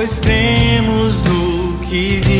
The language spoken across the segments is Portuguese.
pois cremos no que diz.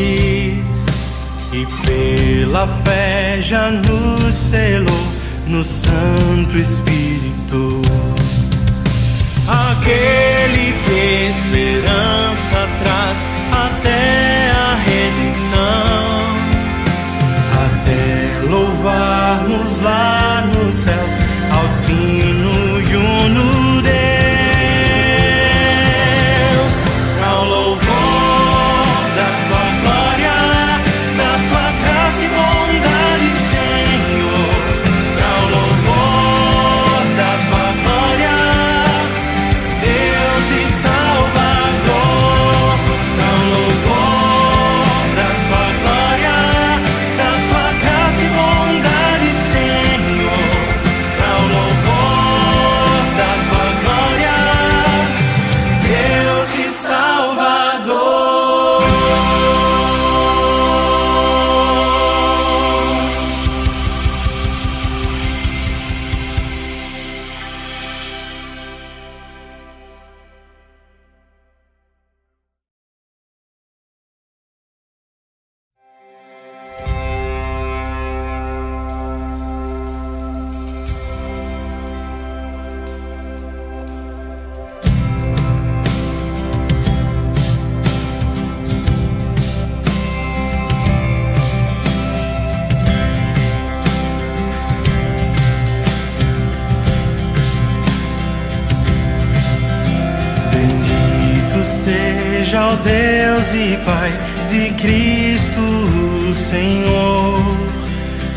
Deus e Pai de Cristo Senhor.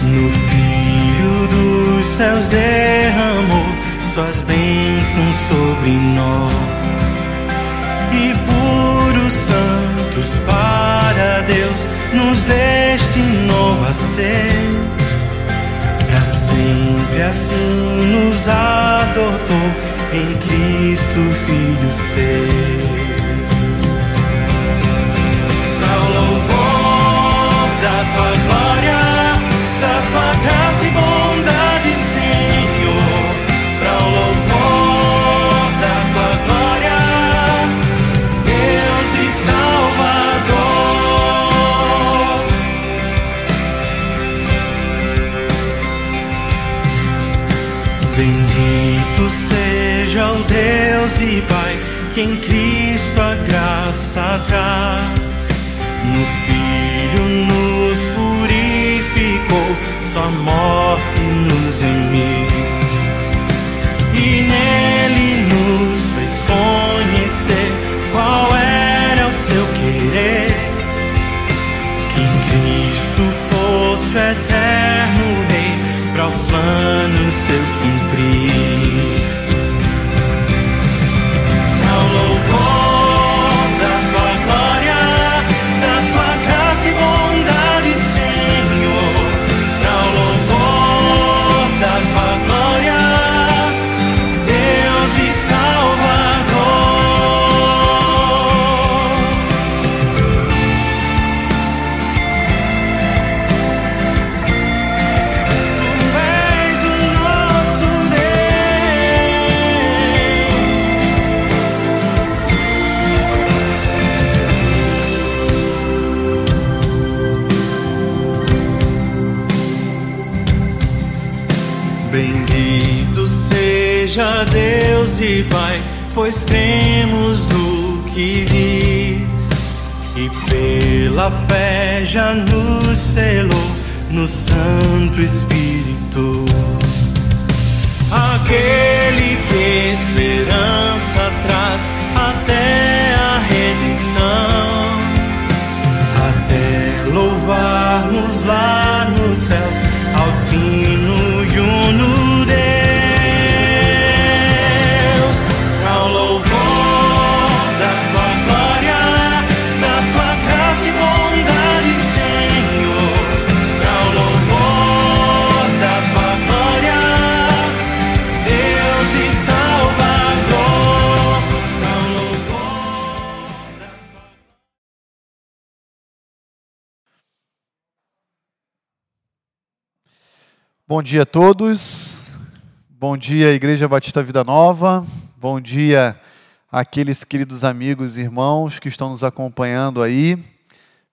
No Filho dos céus derramou suas bênçãos sobre nós. E por os santos para Deus nos destinou a ser. Pra sempre assim nos adotou em Cristo Filho ser. Bendito seja o Deus e Pai que em Cristo a graça traz. No sua morte nos remiu. E nele nos fez conhecer qual era o seu querer. Que Cristo fosse o eterno Rei, para os planos seus cumprir. Seja Deus e Pai, pois cremos no que diz. E pela fé já nos selou no Santo Espírito. Aquele que esperança traz até a redenção até louvarmos lá nos céus dia a todos. Bom dia, Igreja Batista Vida Nova. Bom dia aqueles queridos amigos e irmãos que estão nos acompanhando aí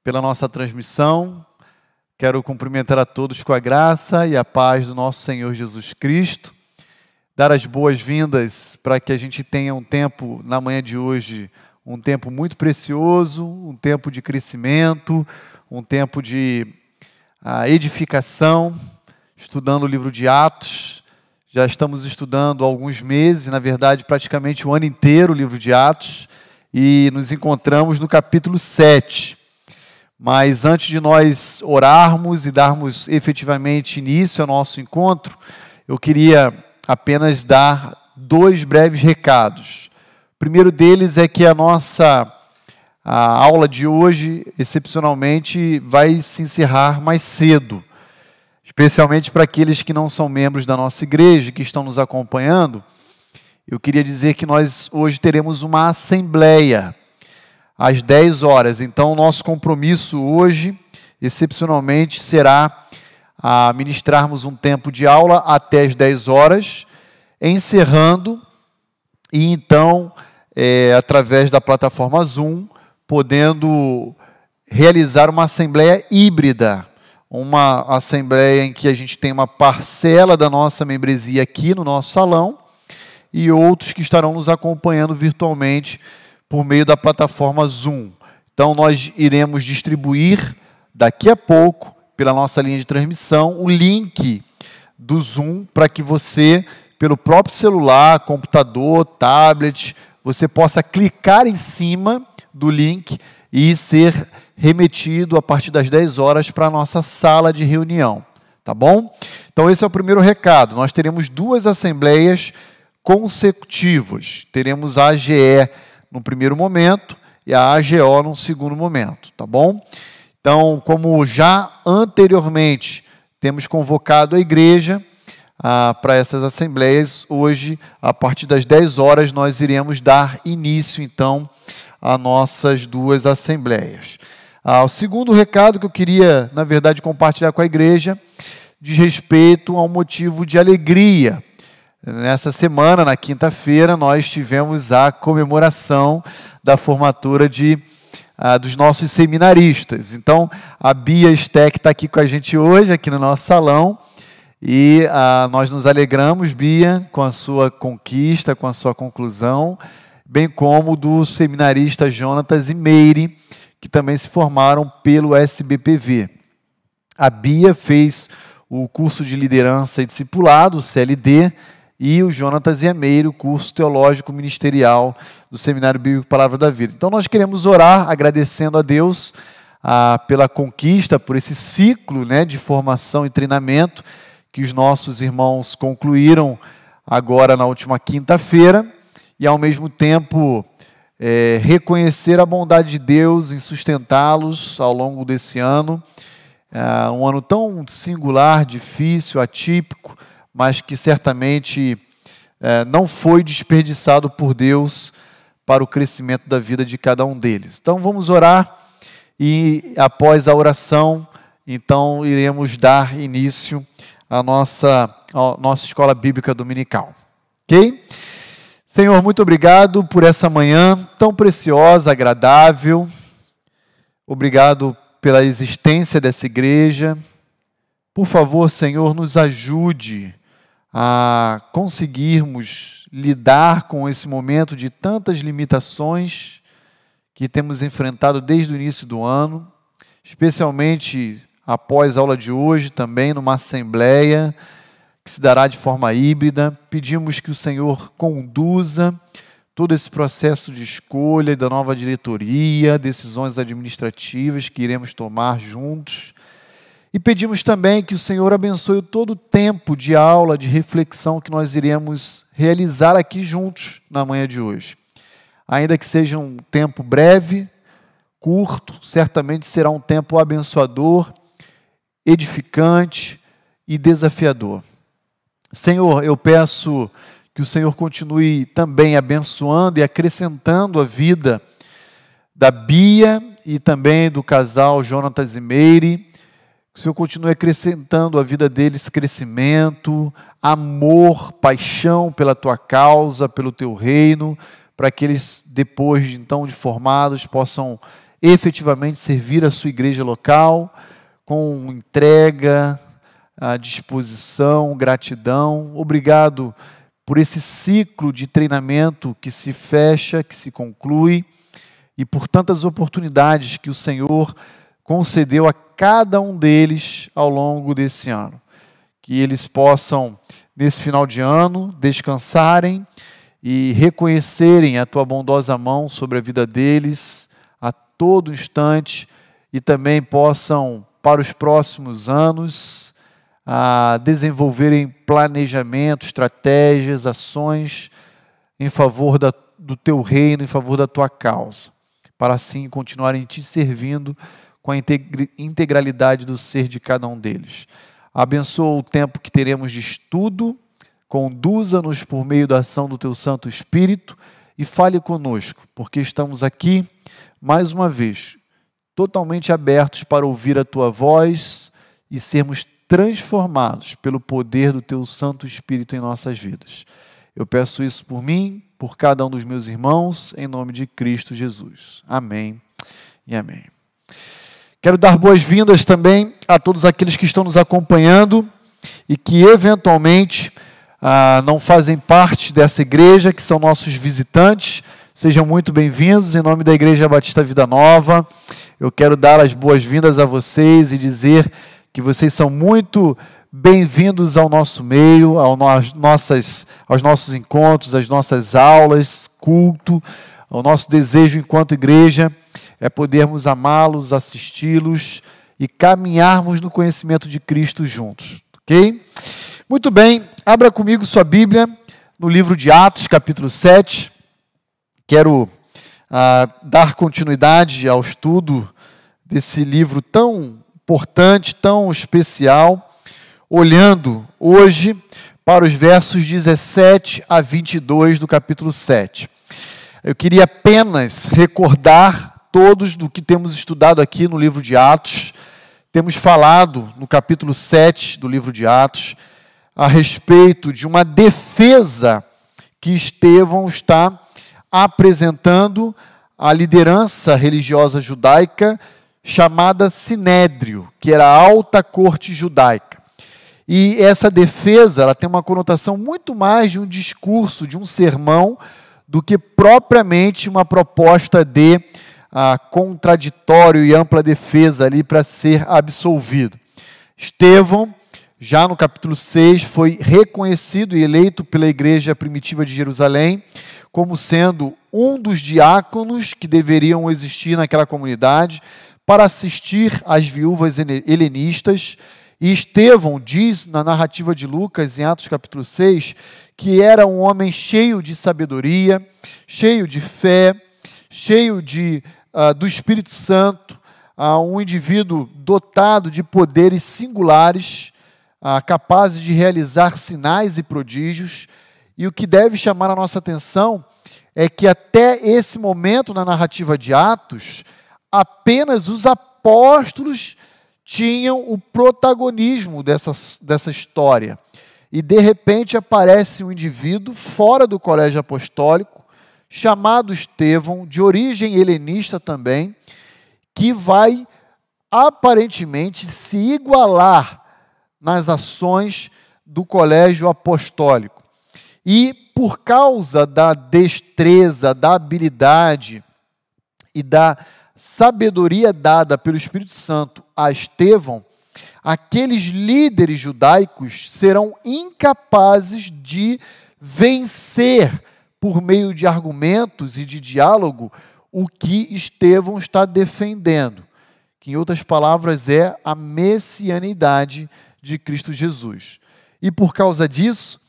pela nossa transmissão. Quero cumprimentar a todos com a graça e a paz do nosso Senhor Jesus Cristo. Dar as boas-vindas para que a gente tenha um tempo na manhã de hoje, um tempo muito precioso, um tempo de crescimento, um tempo de uh, edificação, estudando o livro de Atos já estamos estudando há alguns meses, na verdade, praticamente o ano inteiro, o livro de Atos, e nos encontramos no capítulo 7. Mas antes de nós orarmos e darmos efetivamente início ao nosso encontro, eu queria apenas dar dois breves recados. O primeiro deles é que a nossa a aula de hoje, excepcionalmente, vai se encerrar mais cedo especialmente para aqueles que não são membros da nossa igreja, que estão nos acompanhando, eu queria dizer que nós hoje teremos uma assembleia às 10 horas. Então, nosso compromisso hoje, excepcionalmente, será a ministrarmos um tempo de aula até as 10 horas, encerrando, e então, é, através da plataforma Zoom, podendo realizar uma assembleia híbrida uma assembleia em que a gente tem uma parcela da nossa membresia aqui no nosso salão e outros que estarão nos acompanhando virtualmente por meio da plataforma Zoom. Então, nós iremos distribuir daqui a pouco, pela nossa linha de transmissão, o link do Zoom para que você, pelo próprio celular, computador, tablet, você possa clicar em cima do link e ser remetido a partir das 10 horas para a nossa sala de reunião. Tá bom? Então, esse é o primeiro recado. Nós teremos duas assembleias consecutivas. Teremos a AGE no primeiro momento e a AGO no segundo momento. Tá bom? Então, como já anteriormente temos convocado a igreja ah, para essas assembleias, hoje, a partir das 10 horas, nós iremos dar início, então, a nossas duas assembleias. Ah, o segundo recado que eu queria, na verdade, compartilhar com a igreja, diz respeito a um motivo de alegria. Nessa semana, na quinta-feira, nós tivemos a comemoração da formatura de, ah, dos nossos seminaristas. Então, a Bia Steck está aqui com a gente hoje, aqui no nosso salão. E ah, nós nos alegramos, Bia, com a sua conquista, com a sua conclusão bem como do seminarista Jonatas e Meire, que também se formaram pelo SBPV. A Bia fez o curso de liderança e discipulado, o CLD, e o Jonatas a Meire, o curso teológico ministerial do Seminário Bíblico Palavra da Vida. Então nós queremos orar agradecendo a Deus ah, pela conquista, por esse ciclo né, de formação e treinamento que os nossos irmãos concluíram agora na última quinta-feira e, ao mesmo tempo, é, reconhecer a bondade de Deus em sustentá-los ao longo desse ano. É, um ano tão singular, difícil, atípico, mas que certamente é, não foi desperdiçado por Deus para o crescimento da vida de cada um deles. Então vamos orar e após a oração, então iremos dar início à nossa, à nossa escola bíblica dominical. Ok? Senhor, muito obrigado por essa manhã tão preciosa, agradável. Obrigado pela existência dessa igreja. Por favor, Senhor, nos ajude a conseguirmos lidar com esse momento de tantas limitações que temos enfrentado desde o início do ano, especialmente após a aula de hoje, também numa assembleia que se dará de forma híbrida. Pedimos que o Senhor conduza todo esse processo de escolha da nova diretoria, decisões administrativas que iremos tomar juntos. E pedimos também que o Senhor abençoe todo o tempo de aula, de reflexão que nós iremos realizar aqui juntos na manhã de hoje. Ainda que seja um tempo breve, curto, certamente será um tempo abençoador, edificante e desafiador. Senhor, eu peço que o Senhor continue também abençoando e acrescentando a vida da Bia e também do casal Jonatas e Meire. Que o Senhor continue acrescentando a vida deles crescimento, amor, paixão pela tua causa, pelo teu reino, para que eles, depois de então de formados, possam efetivamente servir a sua igreja local com entrega, a disposição, gratidão. Obrigado por esse ciclo de treinamento que se fecha, que se conclui e por tantas oportunidades que o Senhor concedeu a cada um deles ao longo desse ano. Que eles possam, nesse final de ano, descansarem e reconhecerem a tua bondosa mão sobre a vida deles a todo instante e também possam, para os próximos anos, a desenvolverem planejamento, estratégias, ações em favor da, do teu reino, em favor da tua causa, para assim continuarem te servindo com a integralidade do ser de cada um deles. Abençoa o tempo que teremos de estudo, conduza-nos por meio da ação do teu Santo Espírito e fale conosco, porque estamos aqui, mais uma vez, totalmente abertos para ouvir a tua voz e sermos transformados pelo poder do teu Santo Espírito em nossas vidas. Eu peço isso por mim, por cada um dos meus irmãos, em nome de Cristo Jesus. Amém e amém. Quero dar boas-vindas também a todos aqueles que estão nos acompanhando e que eventualmente ah, não fazem parte dessa igreja, que são nossos visitantes. Sejam muito bem-vindos em nome da Igreja Batista Vida Nova. Eu quero dar as boas-vindas a vocês e dizer que vocês são muito bem-vindos ao nosso meio, ao nossas, aos nossos encontros, às nossas aulas, culto. O nosso desejo enquanto igreja é podermos amá-los, assisti-los e caminharmos no conhecimento de Cristo juntos, ok? Muito bem, abra comigo sua Bíblia no livro de Atos, capítulo 7. Quero ah, dar continuidade ao estudo desse livro tão importante, tão especial, olhando hoje para os versos 17 a 22 do capítulo 7. Eu queria apenas recordar todos do que temos estudado aqui no livro de Atos. Temos falado no capítulo 7 do livro de Atos a respeito de uma defesa que Estevão está apresentando à liderança religiosa judaica chamada Sinédrio, que era a alta corte judaica. E essa defesa, ela tem uma conotação muito mais de um discurso, de um sermão, do que propriamente uma proposta de ah, contraditório e ampla defesa ali para ser absolvido. Estevão, já no capítulo 6, foi reconhecido e eleito pela igreja primitiva de Jerusalém como sendo um dos diáconos que deveriam existir naquela comunidade para assistir às viúvas helenistas. E Estevão diz na narrativa de Lucas, em Atos capítulo 6, que era um homem cheio de sabedoria, cheio de fé, cheio de uh, do Espírito Santo, uh, um indivíduo dotado de poderes singulares, uh, capazes de realizar sinais e prodígios. E o que deve chamar a nossa atenção é que até esse momento na narrativa de Atos, apenas os apóstolos tinham o protagonismo dessa, dessa história. E de repente aparece um indivíduo fora do colégio apostólico, chamado Estevão, de origem helenista também, que vai aparentemente se igualar nas ações do colégio apostólico. E por causa da destreza, da habilidade e da sabedoria dada pelo Espírito Santo a Estevão, aqueles líderes judaicos serão incapazes de vencer por meio de argumentos e de diálogo, o que Estevão está defendendo, que em outras palavras é a messianidade de Cristo Jesus. E por causa disso,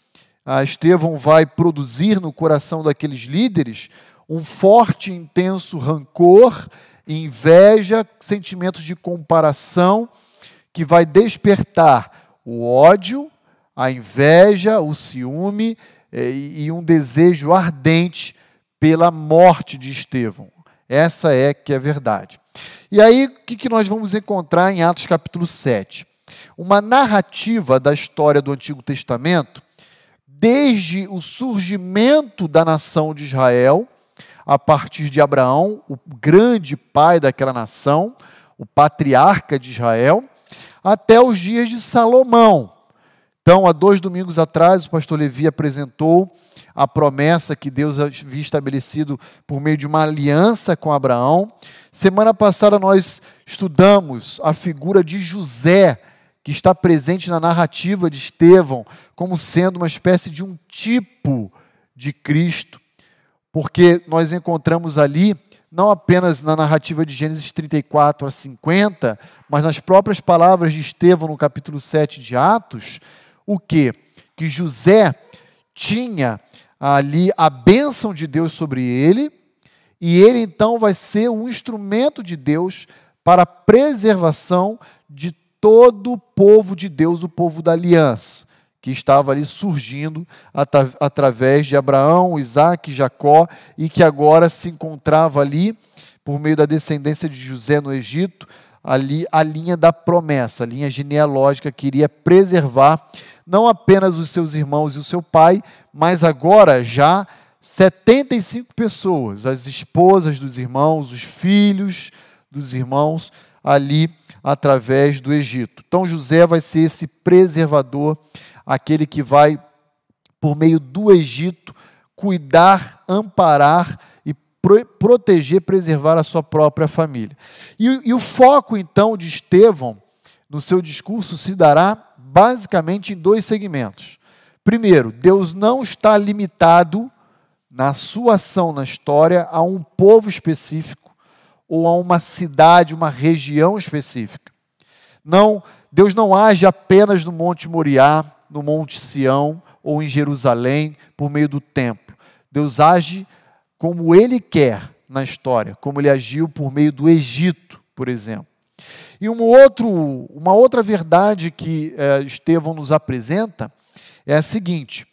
Estevão vai produzir no coração daqueles líderes um forte e intenso rancor, inveja, sentimentos de comparação, que vai despertar o ódio, a inveja, o ciúme é, e um desejo ardente pela morte de Estevão. Essa é que é a verdade. E aí, o que nós vamos encontrar em Atos capítulo 7? Uma narrativa da história do Antigo Testamento, desde o surgimento da nação de Israel, a partir de Abraão, o grande pai daquela nação, o patriarca de Israel, até os dias de Salomão. Então, há dois domingos atrás, o pastor Levi apresentou a promessa que Deus havia estabelecido por meio de uma aliança com Abraão. Semana passada, nós estudamos a figura de José, que está presente na narrativa de Estevão, como sendo uma espécie de um tipo de Cristo, porque nós encontramos ali, não apenas na narrativa de Gênesis 34 a 50, mas nas próprias palavras de Estevão no capítulo 7 de Atos, o que? Que José tinha ali a bênção de Deus sobre ele, e ele então vai ser um instrumento de Deus para a preservação de todo o povo de Deus, o povo da aliança, que estava ali surgindo at através de Abraão, Isaac Jacó, e que agora se encontrava ali, por meio da descendência de José no Egito, ali a linha da promessa, a linha genealógica que iria preservar não apenas os seus irmãos e o seu pai, mas agora já 75 pessoas, as esposas dos irmãos, os filhos dos irmãos, ali através do Egito. Então José vai ser esse preservador, aquele que vai, por meio do Egito, cuidar, amparar e pro proteger, preservar a sua própria família. E, e o foco, então, de Estevão, no seu discurso, se dará basicamente em dois segmentos. Primeiro, Deus não está limitado na sua ação na história a um povo específico ou a uma cidade, uma região específica. Não, Deus não age apenas no Monte Moriá, no Monte Sião ou em Jerusalém por meio do templo. Deus age como ele quer na história, como ele agiu por meio do Egito, por exemplo. E um outro, uma outra verdade que é, Estevão nos apresenta é a seguinte: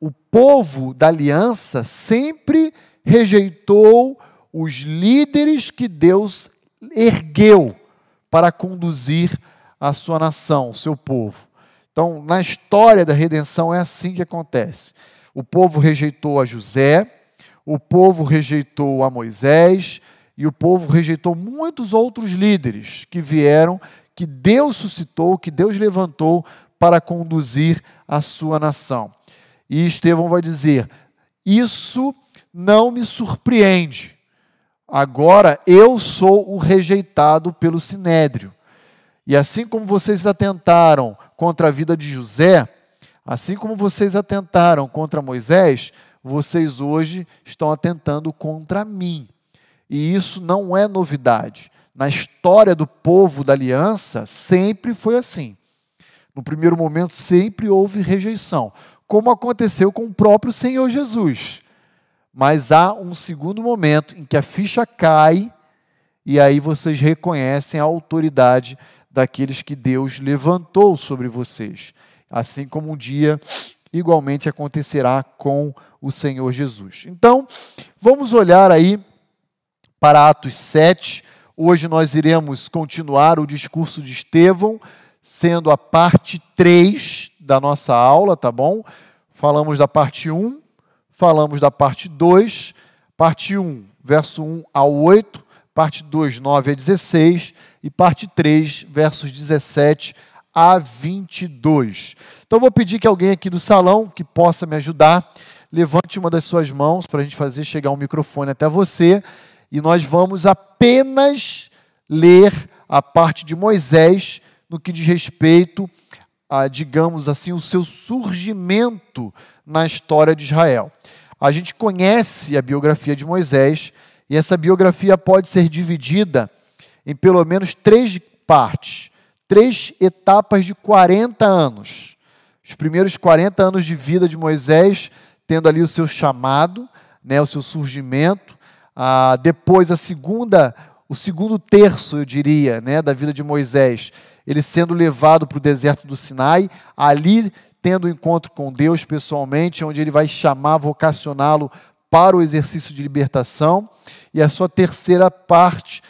o povo da aliança sempre rejeitou os líderes que Deus ergueu para conduzir a sua nação, o seu povo. Então, na história da redenção é assim que acontece. O povo rejeitou a José, o povo rejeitou a Moisés, e o povo rejeitou muitos outros líderes que vieram, que Deus suscitou, que Deus levantou para conduzir a sua nação. E Estevão vai dizer: Isso não me surpreende. Agora eu sou o rejeitado pelo sinédrio. E assim como vocês atentaram contra a vida de José, assim como vocês atentaram contra Moisés, vocês hoje estão atentando contra mim. E isso não é novidade. Na história do povo da aliança, sempre foi assim. No primeiro momento, sempre houve rejeição, como aconteceu com o próprio Senhor Jesus. Mas há um segundo momento em que a ficha cai e aí vocês reconhecem a autoridade daqueles que Deus levantou sobre vocês. Assim como um dia igualmente acontecerá com o Senhor Jesus. Então, vamos olhar aí para Atos 7. Hoje nós iremos continuar o discurso de Estevão, sendo a parte 3 da nossa aula, tá bom? Falamos da parte 1, falamos da parte 2, parte 1, verso 1 ao 8, parte 2, 9 a 16 e parte 3, versos 17 a 22. Então vou pedir que alguém aqui do salão que possa me ajudar, levante uma das suas mãos para a gente fazer chegar um microfone até você e nós vamos apenas ler a parte de Moisés no que diz respeito a, digamos assim, o seu surgimento na história de Israel. A gente conhece a biografia de Moisés e essa biografia pode ser dividida em pelo menos três partes, três etapas de 40 anos. Os primeiros 40 anos de vida de Moisés, tendo ali o seu chamado, né, o seu surgimento, ah, depois a segunda, o segundo terço, eu diria, né, da vida de Moisés, ele sendo levado para o deserto do Sinai, ali tendo um encontro com Deus pessoalmente, onde ele vai chamar, vocacioná-lo para o exercício de libertação, e a sua terceira parte,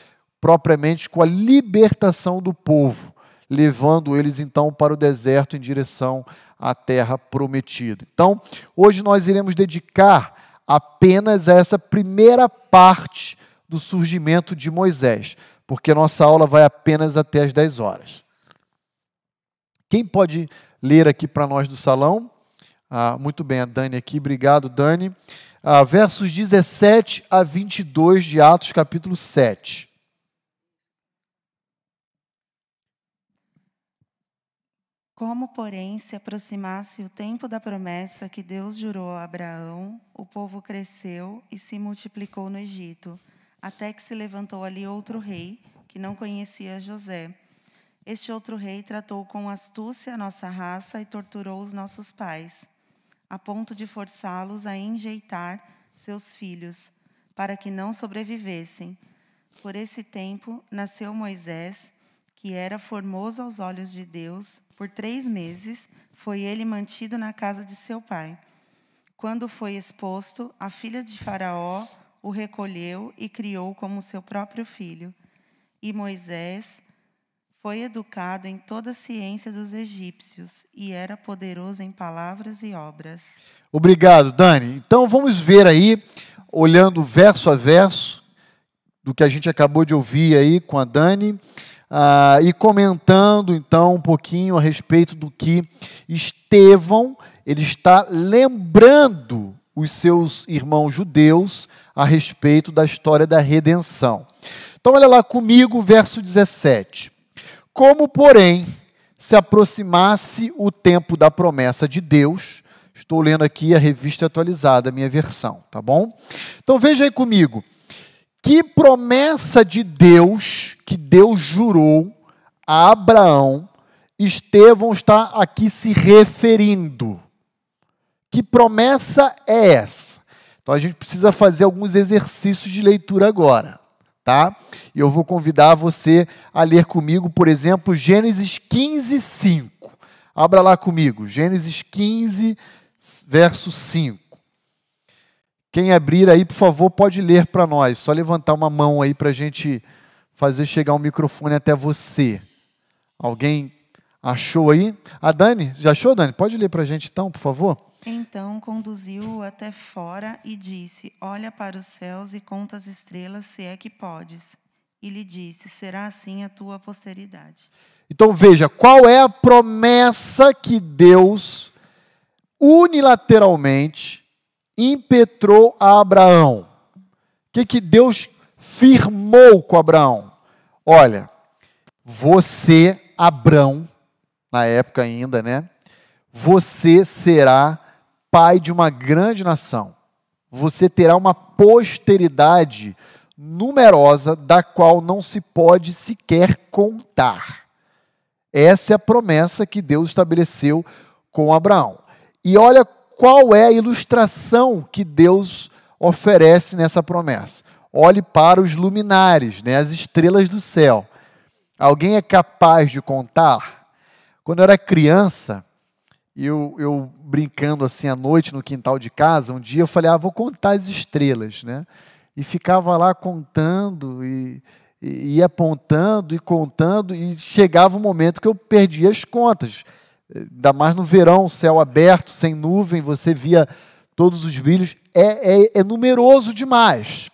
propriamente com a libertação do povo, levando eles então para o deserto em direção à terra prometida. Então, hoje nós iremos dedicar apenas a essa primeira parte do surgimento de Moisés, porque nossa aula vai apenas até as 10 horas. Quem pode ler aqui para nós do salão? Ah, muito bem, a Dani aqui, obrigado, Dani. Ah, versos 17 a 22 de Atos, capítulo 7. Como, porém, se aproximasse o tempo da promessa que Deus jurou a Abraão, o povo cresceu e se multiplicou no Egito, até que se levantou ali outro rei, que não conhecia José. Este outro rei tratou com astúcia a nossa raça e torturou os nossos pais a ponto de forçá-los a enjeitar seus filhos, para que não sobrevivessem. Por esse tempo nasceu Moisés, que era formoso aos olhos de Deus. Por três meses foi ele mantido na casa de seu pai. Quando foi exposto, a filha de Faraó o recolheu e criou como seu próprio filho. E Moisés foi educado em toda a ciência dos egípcios e era poderoso em palavras e obras. Obrigado, Dani. Então vamos ver aí, olhando verso a verso, do que a gente acabou de ouvir aí com a Dani, ah, e comentando então um pouquinho a respeito do que Estevão ele está lembrando os seus irmãos judeus a respeito da história da redenção. Então olha lá comigo, verso 17. Como, porém, se aproximasse o tempo da promessa de Deus, estou lendo aqui a revista atualizada, a minha versão, tá bom? Então veja aí comigo. Que promessa de Deus, que Deus jurou a Abraão, Estevão está aqui se referindo. Que promessa é essa? Então a gente precisa fazer alguns exercícios de leitura agora tá? E eu vou convidar você a ler comigo, por exemplo, Gênesis 15, 5. Abra lá comigo, Gênesis 15, verso 5. Quem abrir aí, por favor, pode ler para nós. Só levantar uma mão aí para a gente fazer chegar o um microfone até você. Alguém achou aí? A Dani, já achou, Dani? Pode ler para a gente então, por favor? Então conduziu-o até fora e disse: Olha para os céus e conta as estrelas, se é que podes. E lhe disse: Será assim a tua posteridade. Então veja, qual é a promessa que Deus unilateralmente impetrou a Abraão? O que, que Deus firmou com Abraão? Olha, você, Abraão, na época ainda, né? Você será pai de uma grande nação. Você terá uma posteridade numerosa da qual não se pode sequer contar. Essa é a promessa que Deus estabeleceu com Abraão. E olha qual é a ilustração que Deus oferece nessa promessa. Olhe para os luminares, né, as estrelas do céu. Alguém é capaz de contar? Quando eu era criança, eu, eu brincando assim à noite no quintal de casa, um dia eu falei, ah, vou contar as estrelas, né? E ficava lá contando e, e ia apontando e contando e chegava um momento que eu perdia as contas. Ainda mais no verão, céu aberto, sem nuvem, você via todos os brilhos. É, é, é numeroso demais.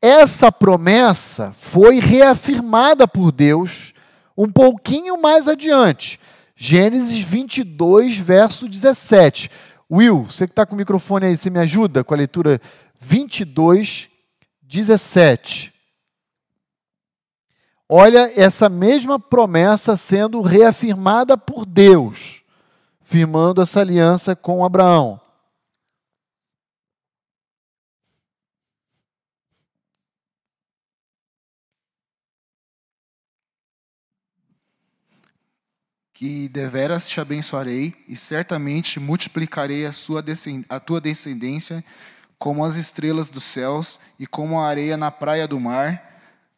Essa promessa foi reafirmada por Deus um pouquinho mais adiante Gênesis 22, verso 17. Will, você que está com o microfone aí, você me ajuda com a leitura 22, 17. Olha essa mesma promessa sendo reafirmada por Deus, firmando essa aliança com Abraão. que deveras te abençoarei e certamente multiplicarei a, sua a tua descendência como as estrelas dos céus e como a areia na praia do mar.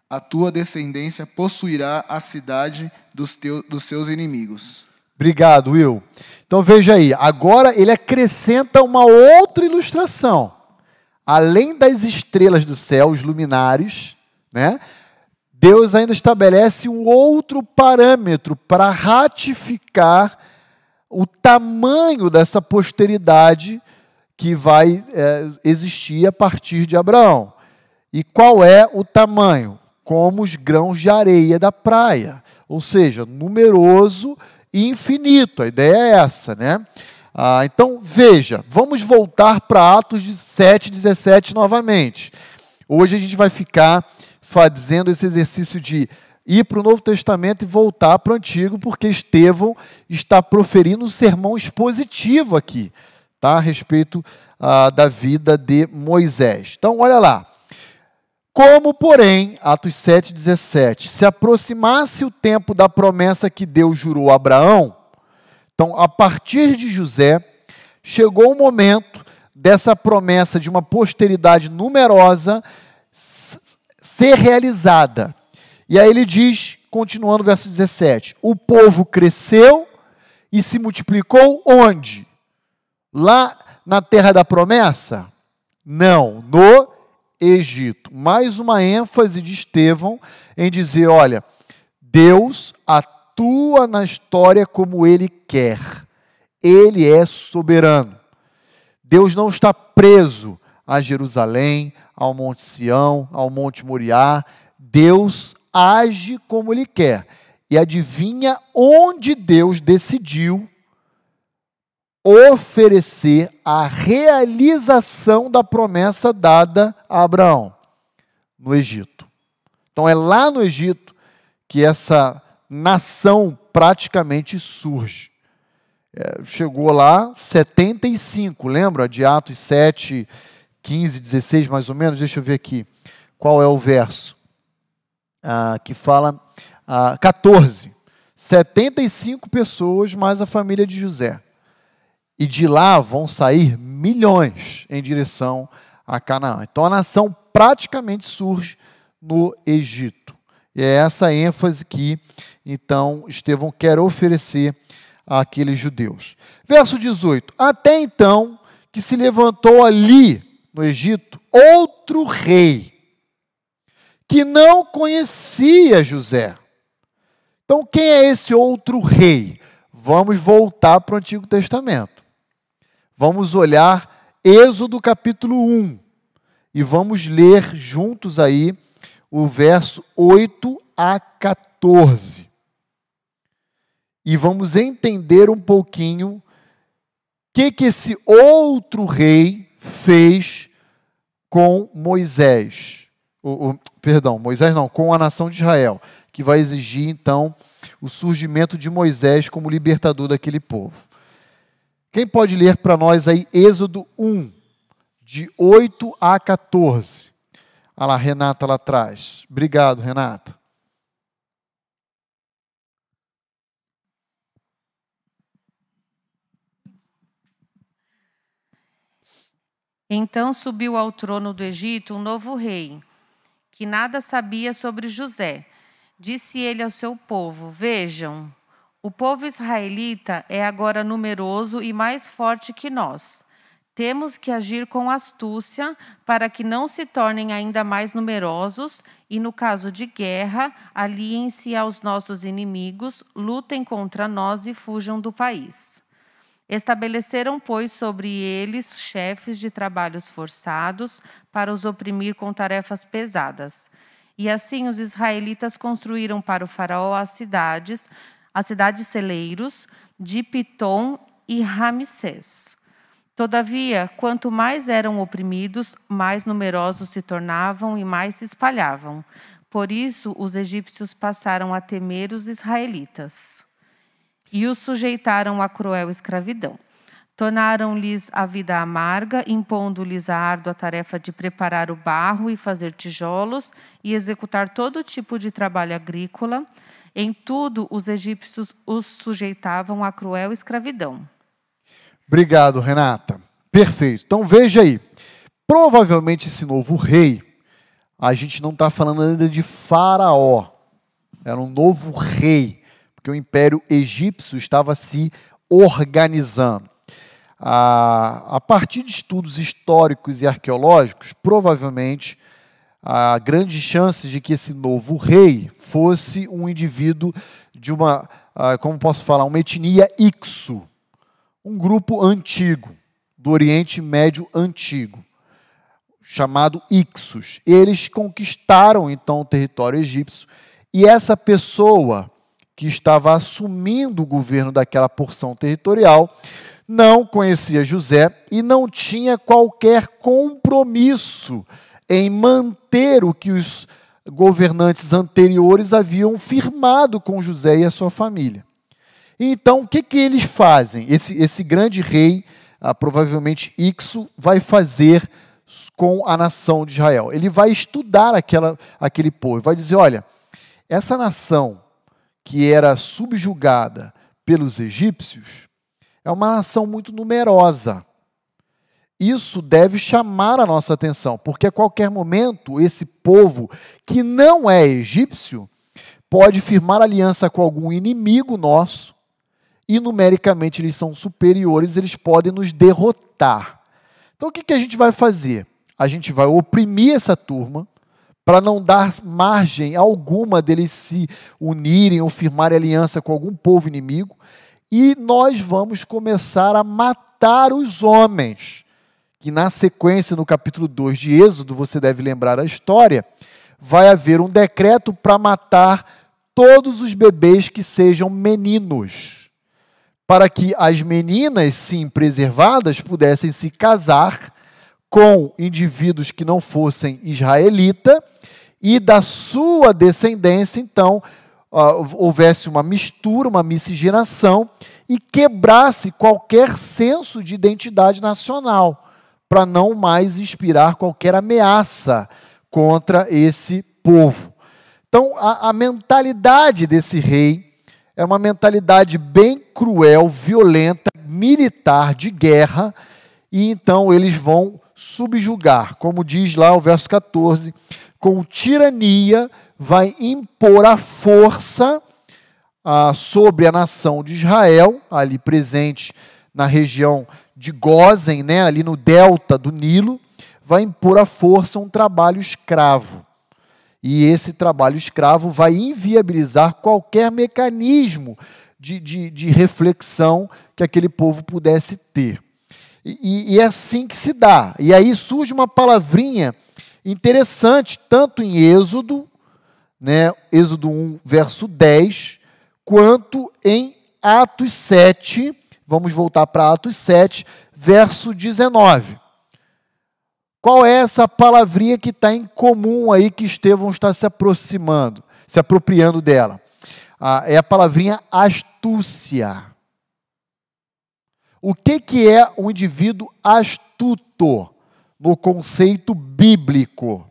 A tua descendência possuirá a cidade dos, teus, dos seus inimigos. Obrigado, Will. Então veja aí, agora ele acrescenta uma outra ilustração. Além das estrelas do céu, os luminares, né? Deus ainda estabelece um outro parâmetro para ratificar o tamanho dessa posteridade que vai é, existir a partir de Abraão. E qual é o tamanho? Como os grãos de areia da praia, ou seja, numeroso e infinito. A ideia é essa, né? Ah, então, veja, vamos voltar para Atos 7, 17 novamente. Hoje a gente vai ficar fazendo esse exercício de ir para o Novo Testamento e voltar para o Antigo, porque Estevão está proferindo um sermão expositivo aqui, tá? a respeito ah, da vida de Moisés. Então, olha lá. Como, porém, Atos 7, 17, se aproximasse o tempo da promessa que Deus jurou a Abraão, então, a partir de José, chegou o momento dessa promessa de uma posteridade numerosa ser realizada. E aí ele diz, continuando o verso 17: O povo cresceu e se multiplicou onde? Lá na terra da promessa? Não, no Egito. Mais uma ênfase de Estevão em dizer: olha, Deus atua na história como ele quer. Ele é soberano. Deus não está preso a Jerusalém, ao Monte Sião, ao Monte Moriá. Deus age como ele quer. E adivinha onde Deus decidiu oferecer a realização da promessa dada a Abraão? No Egito. Então é lá no Egito que essa nação praticamente surge. É, chegou lá 75, lembra de Atos 7, 15, 16 mais ou menos? Deixa eu ver aqui qual é o verso ah, que fala ah, 14. 75 pessoas mais a família de José. E de lá vão sair milhões em direção a Canaã. Então a nação praticamente surge no Egito. E é essa ênfase que, então, Estevão quer oferecer àqueles judeus. Verso 18: Até então que se levantou ali no Egito outro rei que não conhecia José. Então, quem é esse outro rei? Vamos voltar para o Antigo Testamento. Vamos olhar Êxodo capítulo 1 e vamos ler juntos aí o verso 8 a 14. E vamos entender um pouquinho o que, que esse outro rei fez com Moisés. O, o, perdão, Moisés não, com a nação de Israel, que vai exigir então o surgimento de Moisés como libertador daquele povo. Quem pode ler para nós aí Êxodo 1, de 8 a 14? Olha lá, Renata lá atrás. Obrigado, Renata. Então subiu ao trono do Egito um novo rei, que nada sabia sobre José. Disse ele ao seu povo: Vejam, o povo israelita é agora numeroso e mais forte que nós. Temos que agir com astúcia para que não se tornem ainda mais numerosos e, no caso de guerra, aliem-se aos nossos inimigos, lutem contra nós e fujam do país. Estabeleceram, pois, sobre eles chefes de trabalhos forçados para os oprimir com tarefas pesadas. E assim os israelitas construíram para o faraó as cidades, as cidades celeiros de Pitom e Ramsés. Todavia, quanto mais eram oprimidos, mais numerosos se tornavam e mais se espalhavam. Por isso, os egípcios passaram a temer os israelitas e os sujeitaram à cruel escravidão. Tornaram-lhes a vida amarga, impondo-lhes a árdua tarefa de preparar o barro e fazer tijolos e executar todo tipo de trabalho agrícola. Em tudo, os egípcios os sujeitavam à cruel escravidão. Obrigado, Renata. Perfeito. Então veja aí. Provavelmente esse novo rei, a gente não está falando ainda de Faraó. Era um novo rei porque o Império Egípcio estava se organizando. A, a partir de estudos históricos e arqueológicos, provavelmente há grandes chances de que esse novo rei fosse um indivíduo de uma, como posso falar, uma etnia Ixo, um grupo antigo do Oriente Médio Antigo, chamado Ixos. Eles conquistaram então o território egípcio e essa pessoa que estava assumindo o governo daquela porção territorial não conhecia José e não tinha qualquer compromisso em manter o que os governantes anteriores haviam firmado com José e a sua família. Então, o que, que eles fazem? Esse, esse grande rei, ah, provavelmente Ixo, vai fazer com a nação de Israel. Ele vai estudar aquela, aquele povo, vai dizer: olha, essa nação que era subjugada pelos egípcios é uma nação muito numerosa. Isso deve chamar a nossa atenção, porque a qualquer momento esse povo que não é egípcio pode firmar aliança com algum inimigo nosso e numericamente eles são superiores, eles podem nos derrotar. Então o que, que a gente vai fazer? A gente vai oprimir essa turma para não dar margem alguma deles se unirem ou firmarem aliança com algum povo inimigo, e nós vamos começar a matar os homens. Que na sequência, no capítulo 2 de Êxodo, você deve lembrar a história, vai haver um decreto para matar todos os bebês que sejam meninos. Para que as meninas, sim, preservadas, pudessem se casar com indivíduos que não fossem israelita e da sua descendência, então, houvesse uma mistura, uma miscigenação e quebrasse qualquer senso de identidade nacional, para não mais inspirar qualquer ameaça contra esse povo. Então, a, a mentalidade desse rei é uma mentalidade bem cruel, violenta, militar, de guerra, e então eles vão subjugar, como diz lá o verso 14, com tirania vai impor a força ah, sobre a nação de Israel, ali presente na região de Gozen, né, ali no delta do Nilo, vai impor a força um trabalho escravo. E esse trabalho escravo vai inviabilizar qualquer mecanismo de, de, de reflexão que aquele povo pudesse ter. E, e, é assim que se dá. E aí surge uma palavrinha interessante, tanto em Êxodo, né, Êxodo 1, verso 10, quanto em Atos 7, vamos voltar para Atos 7, verso 19. Qual é essa palavrinha que está em comum aí que Estevão está se aproximando, se apropriando dela? Ah, é a palavrinha astúcia. O que, que é um indivíduo astuto no conceito bíblico?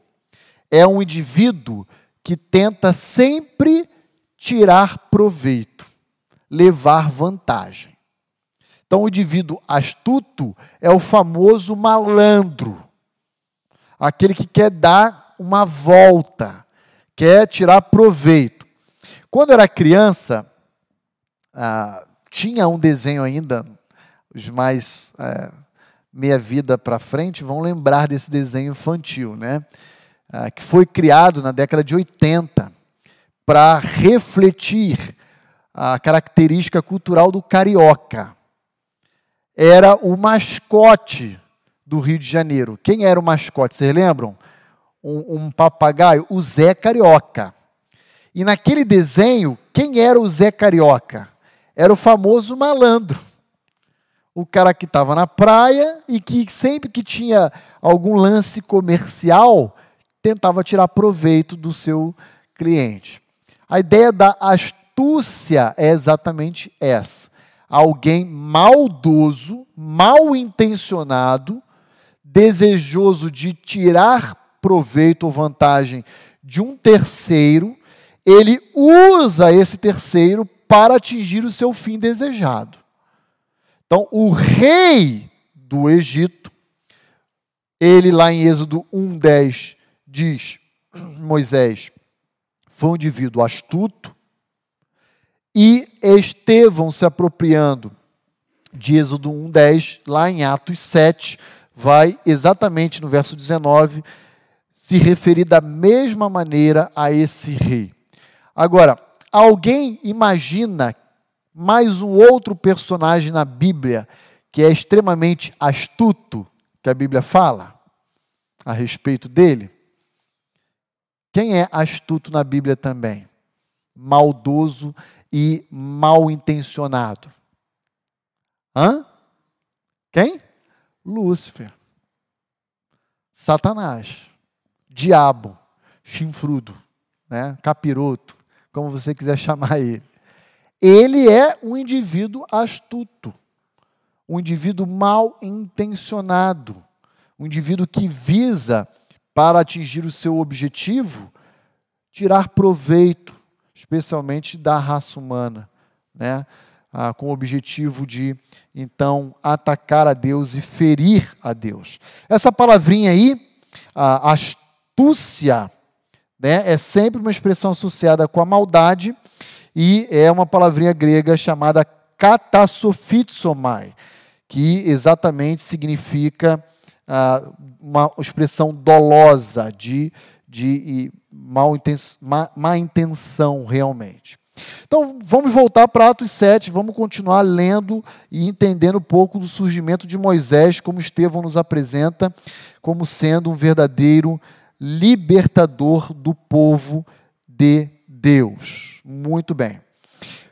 É um indivíduo que tenta sempre tirar proveito, levar vantagem. Então, o indivíduo astuto é o famoso malandro aquele que quer dar uma volta, quer tirar proveito. Quando era criança, ah, tinha um desenho ainda, os mais é, meia vida para frente vão lembrar desse desenho infantil, né? Ah, que foi criado na década de 80 para refletir a característica cultural do carioca. Era o mascote do Rio de Janeiro. Quem era o mascote? Vocês lembram? Um, um, papagaio, o Zé Carioca. E naquele desenho, quem era o Zé Carioca? Era o famoso malandro. O cara que estava na praia e que sempre que tinha algum lance comercial, tentava tirar proveito do seu cliente. A ideia da astúcia é exatamente essa. Alguém maldoso, mal intencionado, desejoso de tirar proveito ou vantagem de um terceiro, ele usa esse terceiro para atingir o seu fim desejado. Então, o rei do Egito, ele lá em Êxodo 1:10 diz, Moisés foi um indivíduo astuto e Estevão se apropriando de Êxodo 1:10, lá em Atos 7, vai exatamente no verso 19 se referir da mesma maneira a esse rei. Agora, alguém imagina mais um outro personagem na Bíblia que é extremamente astuto, que a Bíblia fala a respeito dele? Quem é astuto na Bíblia também? Maldoso e mal intencionado. Hã? Quem? Lúcifer. Satanás. Diabo. Chinfrudo. Né? Capiroto. Como você quiser chamar ele. Ele é um indivíduo astuto. Um indivíduo mal intencionado. Um indivíduo que visa, para atingir o seu objetivo, tirar proveito, especialmente da raça humana. Né? ah, com o objetivo de, então, atacar a Deus e ferir a Deus. Essa palavrinha aí, astúcia, né, é sempre uma expressão associada com a maldade e é uma palavrinha grega chamada katassofitsomai, que exatamente significa ah, uma expressão dolosa, de, de mal, má, má intenção realmente. Então, vamos voltar para Atos 7, vamos continuar lendo e entendendo um pouco do surgimento de Moisés, como Estevão nos apresenta, como sendo um verdadeiro libertador do povo de Deus. Muito bem.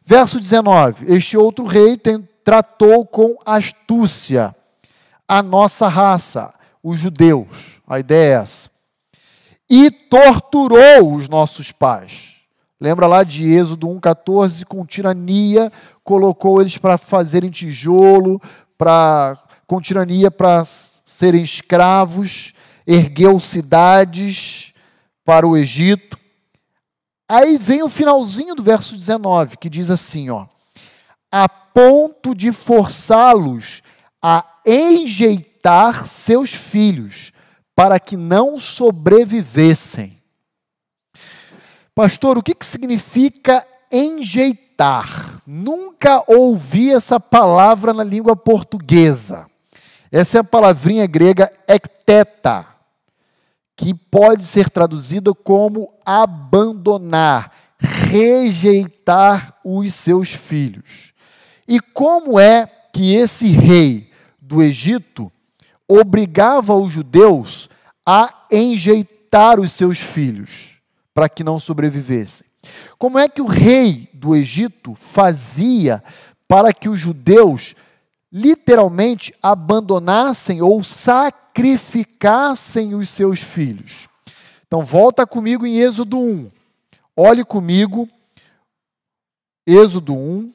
Verso 19: Este outro rei tem, tratou com astúcia a nossa raça, os judeus. A ideia é essa. E torturou os nossos pais Lembra lá de Êxodo 1,14, com tirania, colocou eles para fazerem tijolo, pra, com tirania para serem escravos, ergueu cidades para o Egito. Aí vem o finalzinho do verso 19, que diz assim, ó: a ponto de forçá-los a enjeitar seus filhos, para que não sobrevivessem. Pastor, o que, que significa enjeitar? Nunca ouvi essa palavra na língua portuguesa. Essa é a palavrinha grega ekteta, que pode ser traduzida como abandonar, rejeitar os seus filhos. E como é que esse rei do Egito obrigava os judeus a enjeitar os seus filhos? para que não sobrevivessem. Como é que o rei do Egito fazia para que os judeus literalmente abandonassem ou sacrificassem os seus filhos? Então, volta comigo em Êxodo 1. Olhe comigo, Êxodo 1,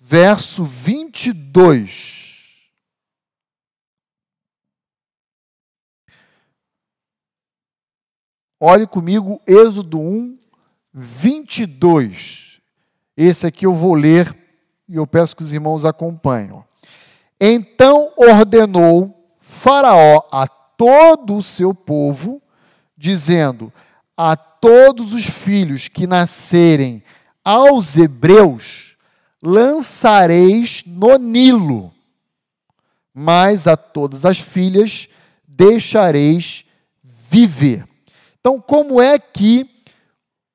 verso 22. Olhe comigo, Êxodo 1, 22. Esse aqui eu vou ler e eu peço que os irmãos acompanhem. Então ordenou Faraó a todo o seu povo, dizendo: A todos os filhos que nascerem aos hebreus, lançareis no Nilo, mas a todas as filhas deixareis viver. Então, como é que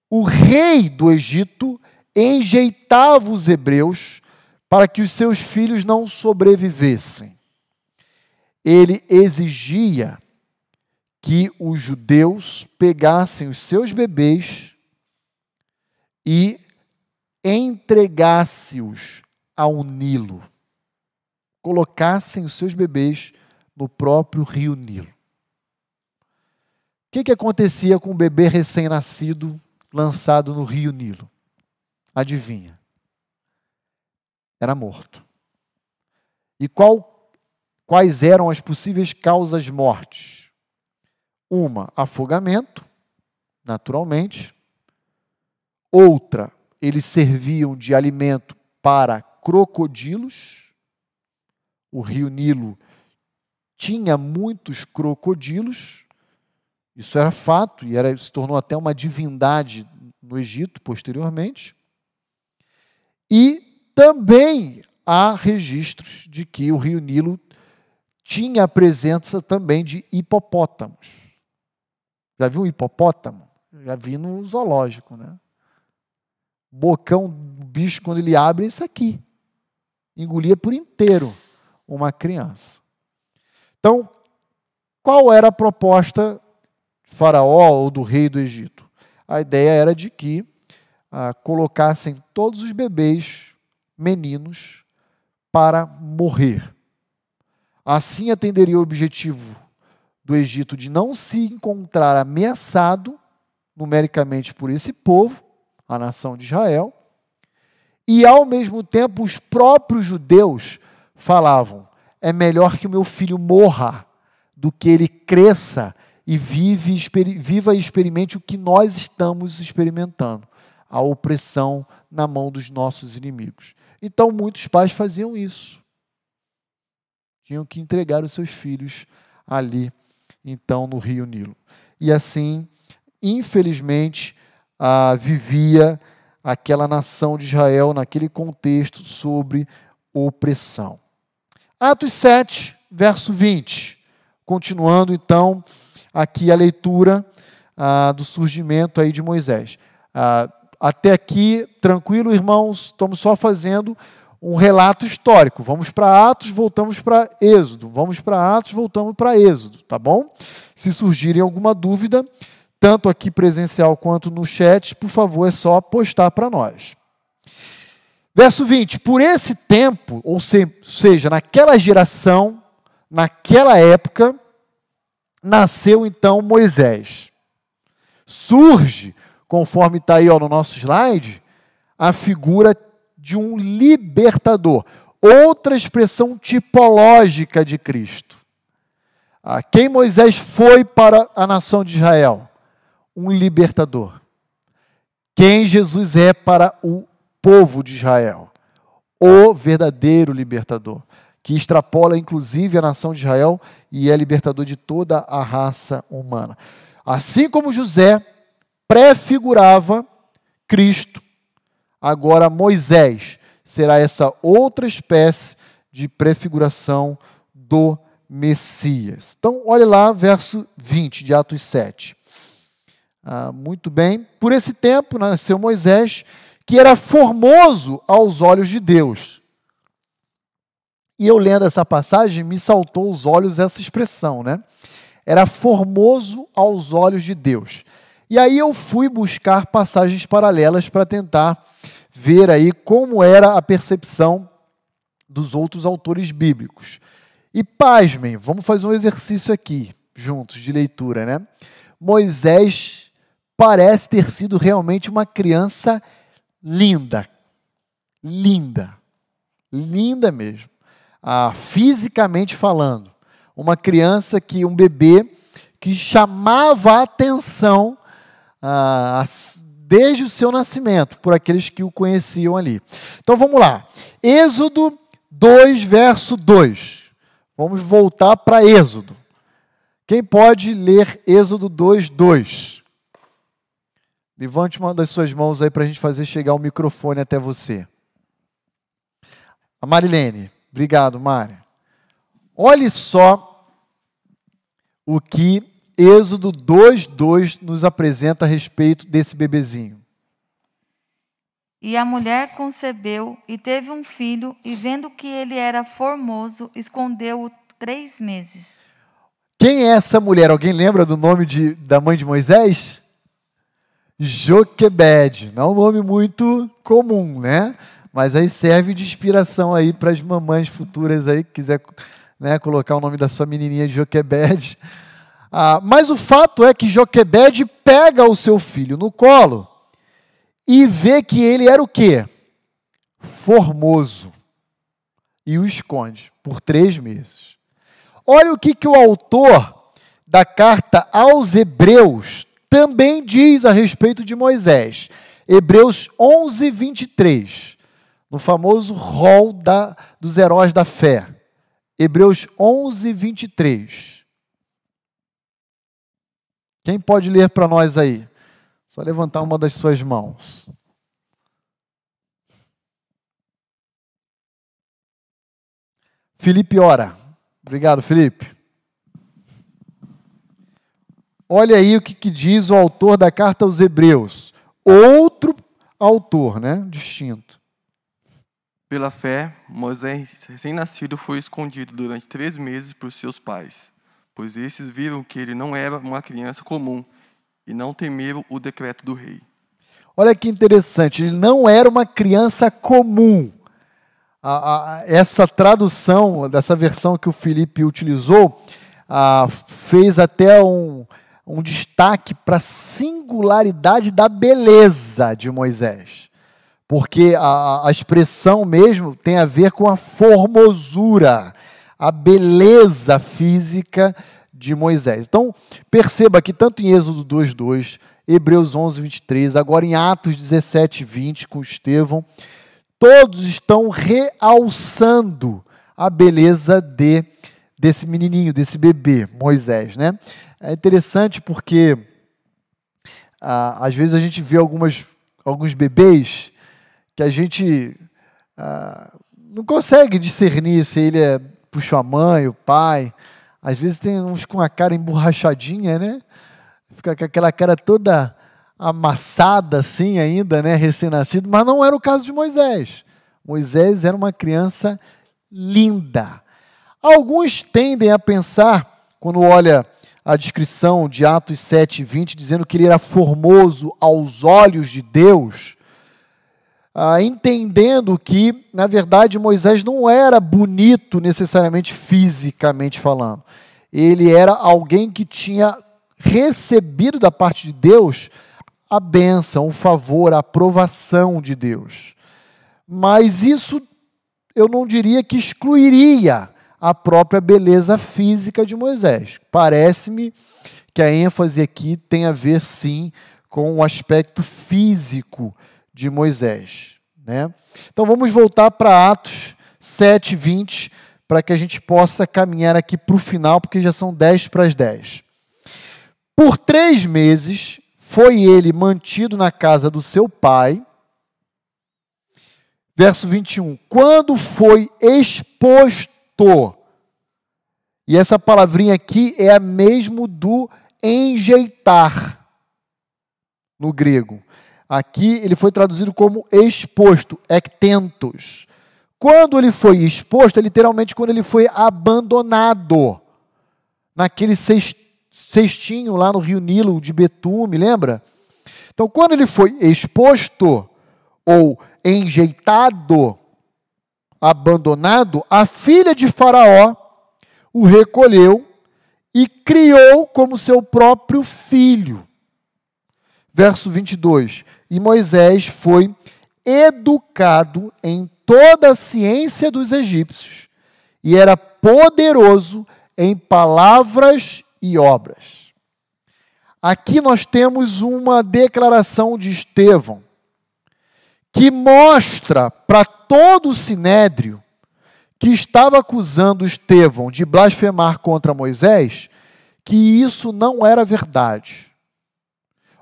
o rei do Egito enjeitava os hebreus para que os seus filhos não sobrevivessem? Ele exigia que os judeus pegassem os seus bebês e entregasse-os ao Nilo, colocassem os seus bebês no próprio rio Nilo que, que acontecia com o bebê recém-nascido lançado no rio Nilo? Adivinha? Era morto. E qual, quais eram as possíveis causas mortes? Uma, afogamento, naturalmente. Outra, eles serviam de alimento para crocodilos. O rio Nilo tinha muitos crocodilos isso era fato e era, se tornou até uma divindade no Egito posteriormente. E também há registros de que o rio Nilo tinha a presença também de hipopótamos. Já viu um hipopótamo? Já vi no zoológico, né? Bocão do bicho, quando ele abre, é isso aqui. Engolia por inteiro. uma criança. Então, qual era a proposta Faraó ou do rei do Egito? A ideia era de que ah, colocassem todos os bebês meninos para morrer. Assim atenderia o objetivo do Egito de não se encontrar ameaçado numericamente por esse povo, a nação de Israel, e ao mesmo tempo os próprios judeus falavam: é melhor que o meu filho morra do que ele cresça e vive, viva e experimente o que nós estamos experimentando, a opressão na mão dos nossos inimigos. Então muitos pais faziam isso. Tinham que entregar os seus filhos ali, então, no Rio Nilo. E assim, infelizmente, ah, vivia aquela nação de Israel naquele contexto sobre opressão. Atos 7, verso 20. Continuando então aqui a leitura ah, do surgimento aí de Moisés. Ah, até aqui, tranquilo, irmãos, estamos só fazendo um relato histórico. Vamos para Atos, voltamos para Êxodo. Vamos para Atos, voltamos para Êxodo, tá bom? Se surgirem alguma dúvida, tanto aqui presencial quanto no chat, por favor, é só postar para nós. Verso 20: Por esse tempo, ou seja, naquela geração, naquela época, nasceu então Moisés. Surge, conforme está aí ó, no nosso slide, a figura de um libertador, outra expressão tipológica de Cristo. Ah, quem Moisés foi para a nação de Israel? um libertador. Quem Jesus é para o povo de Israel? O verdadeiro libertador, que extrapola inclusive a nação de Israel e é libertador de toda a raça humana. Assim como José prefigurava Cristo, agora Moisés será essa outra espécie de prefiguração do Messias. Então, olhe lá, verso 20 de Atos 7. Ah, muito bem. Por esse tempo nasceu Moisés, que era formoso aos olhos de Deus. E eu lendo essa passagem, me saltou aos olhos essa expressão, né? Era formoso aos olhos de Deus. E aí eu fui buscar passagens paralelas para tentar ver aí como era a percepção dos outros autores bíblicos. E pasmem, vamos fazer um exercício aqui, juntos, de leitura, né? Moisés parece ter sido realmente uma criança linda. Linda. Linda mesmo. Ah, fisicamente falando. Uma criança que, um bebê que chamava a atenção ah, desde o seu nascimento, por aqueles que o conheciam ali. Então vamos lá. Êxodo 2, verso 2. Vamos voltar para Êxodo. Quem pode ler Êxodo 2, 2? Levante uma das suas mãos aí para a gente fazer chegar o microfone até você. A Marilene. Obrigado, Mari. Olhe só o que Êxodo 2:2 nos apresenta a respeito desse bebezinho. E a mulher concebeu e teve um filho, e vendo que ele era formoso, escondeu-o três meses. Quem é essa mulher? Alguém lembra do nome de, da mãe de Moisés? Joquebed. Não é um nome muito comum, né? Mas aí serve de inspiração aí para as mamães futuras aí que quiser né, colocar o nome da sua menininha de Joquebed. Ah, mas o fato é que Joquebed pega o seu filho no colo e vê que ele era o quê? Formoso. E o esconde por três meses. Olha o que, que o autor da carta aos Hebreus também diz a respeito de Moisés. Hebreus 11, 23, no famoso rol da, dos heróis da fé. Hebreus 11, 23. Quem pode ler para nós aí? Só levantar uma das suas mãos. Felipe ora. Obrigado, Felipe. Olha aí o que, que diz o autor da carta aos Hebreus. Outro autor, né? Distinto. Pela fé, Moisés, recém-nascido, foi escondido durante três meses por seus pais, pois estes viram que ele não era uma criança comum e não temeram o decreto do rei. Olha que interessante, ele não era uma criança comum. A, a, essa tradução, dessa versão que o Felipe utilizou, a, fez até um, um destaque para a singularidade da beleza de Moisés. Porque a, a expressão mesmo tem a ver com a formosura, a beleza física de Moisés. Então, perceba que tanto em Êxodo 2:2, Hebreus 11:23, agora em Atos 17:20 com Estevão, todos estão realçando a beleza de desse menininho, desse bebê, Moisés, né? É interessante porque ah, às vezes a gente vê algumas, alguns bebês que a gente ah, não consegue discernir se ele é puxa a mãe, o pai. Às vezes tem uns com a cara emborrachadinha, né? Fica com aquela cara toda amassada assim ainda, né? Recém-nascido, mas não era o caso de Moisés. Moisés era uma criança linda. Alguns tendem a pensar, quando olha a descrição de Atos 7, 20, dizendo que ele era formoso aos olhos de Deus, ah, entendendo que, na verdade, Moisés não era bonito necessariamente fisicamente falando. Ele era alguém que tinha recebido da parte de Deus a bênção, o favor, a aprovação de Deus. Mas isso eu não diria que excluiria a própria beleza física de Moisés. Parece-me que a ênfase aqui tem a ver sim com o aspecto físico de Moisés. Né? Então vamos voltar para Atos 7, 20, para que a gente possa caminhar aqui para o final, porque já são 10 para as 10. Por três meses foi ele mantido na casa do seu pai. Verso 21. Quando foi exposto, e essa palavrinha aqui é a mesmo do enjeitar no grego. Aqui ele foi traduzido como exposto, ectentos. Quando ele foi exposto, é literalmente quando ele foi abandonado naquele cestinho lá no rio Nilo de Betume, lembra? Então, quando ele foi exposto ou enjeitado, abandonado, a filha de Faraó o recolheu e criou como seu próprio filho. Verso 22. E Moisés foi educado em toda a ciência dos egípcios e era poderoso em palavras e obras. Aqui nós temos uma declaração de Estevão que mostra para todo o sinédrio que estava acusando Estevão de blasfemar contra Moisés que isso não era verdade.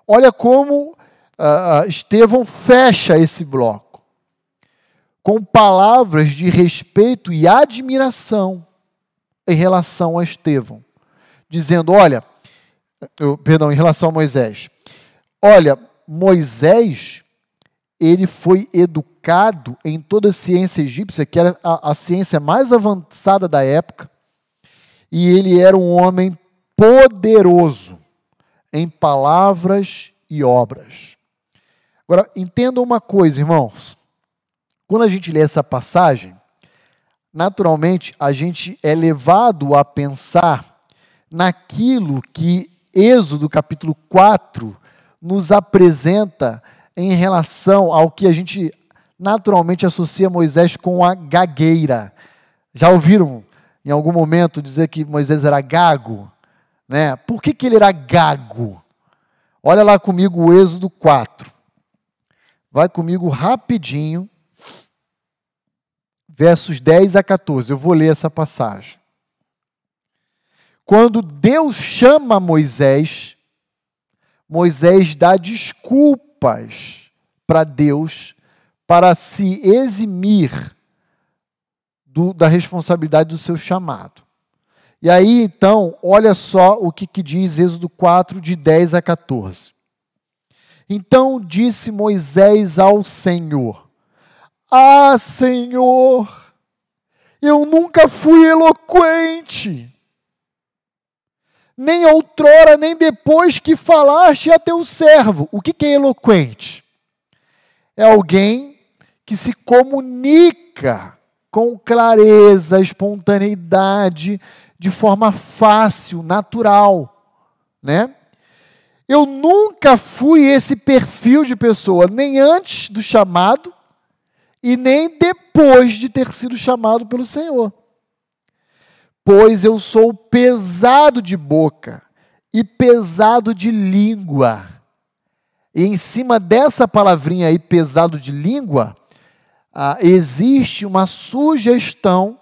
Olha como uh, Estevão fecha esse bloco com palavras de respeito e admiração em relação a Estevão, dizendo: Olha, eu, perdão, em relação a Moisés, olha, Moisés, ele foi educado em toda a ciência egípcia, que era a, a ciência mais avançada da época, e ele era um homem poderoso em palavras e obras. Agora, entenda uma coisa, irmãos. Quando a gente lê essa passagem, naturalmente a gente é levado a pensar naquilo que Êxodo capítulo 4 nos apresenta em relação ao que a gente naturalmente associa Moisés com a gagueira. Já ouviram em algum momento dizer que Moisés era gago? Né? Por que, que ele era gago? Olha lá comigo o Êxodo 4. Vai comigo rapidinho, versos 10 a 14. Eu vou ler essa passagem. Quando Deus chama Moisés, Moisés dá desculpas para Deus para se eximir do, da responsabilidade do seu chamado. E aí, então, olha só o que, que diz Êxodo 4, de 10 a 14. Então disse Moisés ao Senhor: Ah, Senhor, eu nunca fui eloquente, nem outrora, nem depois que falaste a teu servo. O que, é eloquente? É alguém que se comunica com clareza, espontaneidade, de forma fácil, natural, né? Eu nunca fui esse perfil de pessoa, nem antes do chamado e nem depois de ter sido chamado pelo Senhor. Pois eu sou pesado de boca e pesado de língua. E em cima dessa palavrinha aí, pesado de língua, ah, existe uma sugestão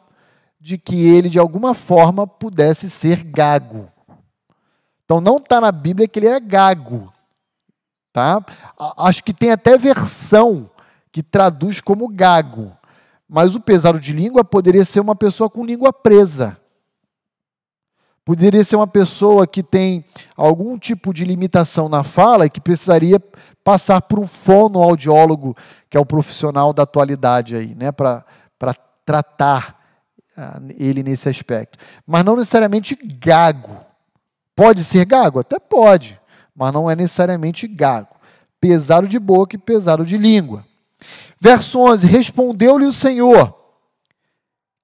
de que ele, de alguma forma, pudesse ser gago. Então, não está na Bíblia que ele era gago. Tá? Acho que tem até versão que traduz como gago. Mas o pesado de língua poderia ser uma pessoa com língua presa. Poderia ser uma pessoa que tem algum tipo de limitação na fala e que precisaria passar por um fonoaudiólogo, que é o profissional da atualidade aí, né, para tratar uh, ele nesse aspecto. Mas não necessariamente gago. Pode ser gago? Até pode, mas não é necessariamente gago. Pesado de boca e pesado de língua. Verso 11: Respondeu-lhe o Senhor: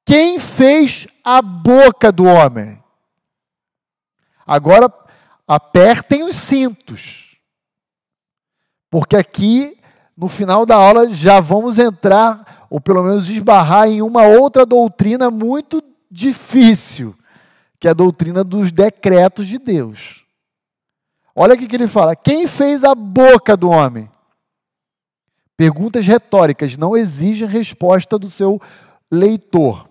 Quem fez a boca do homem? Agora apertem os cintos, porque aqui no final da aula já vamos entrar, ou pelo menos esbarrar em uma outra doutrina muito difícil, que é a doutrina dos decretos de Deus. Olha o que ele fala: quem fez a boca do homem? Perguntas retóricas não exigem resposta do seu leitor.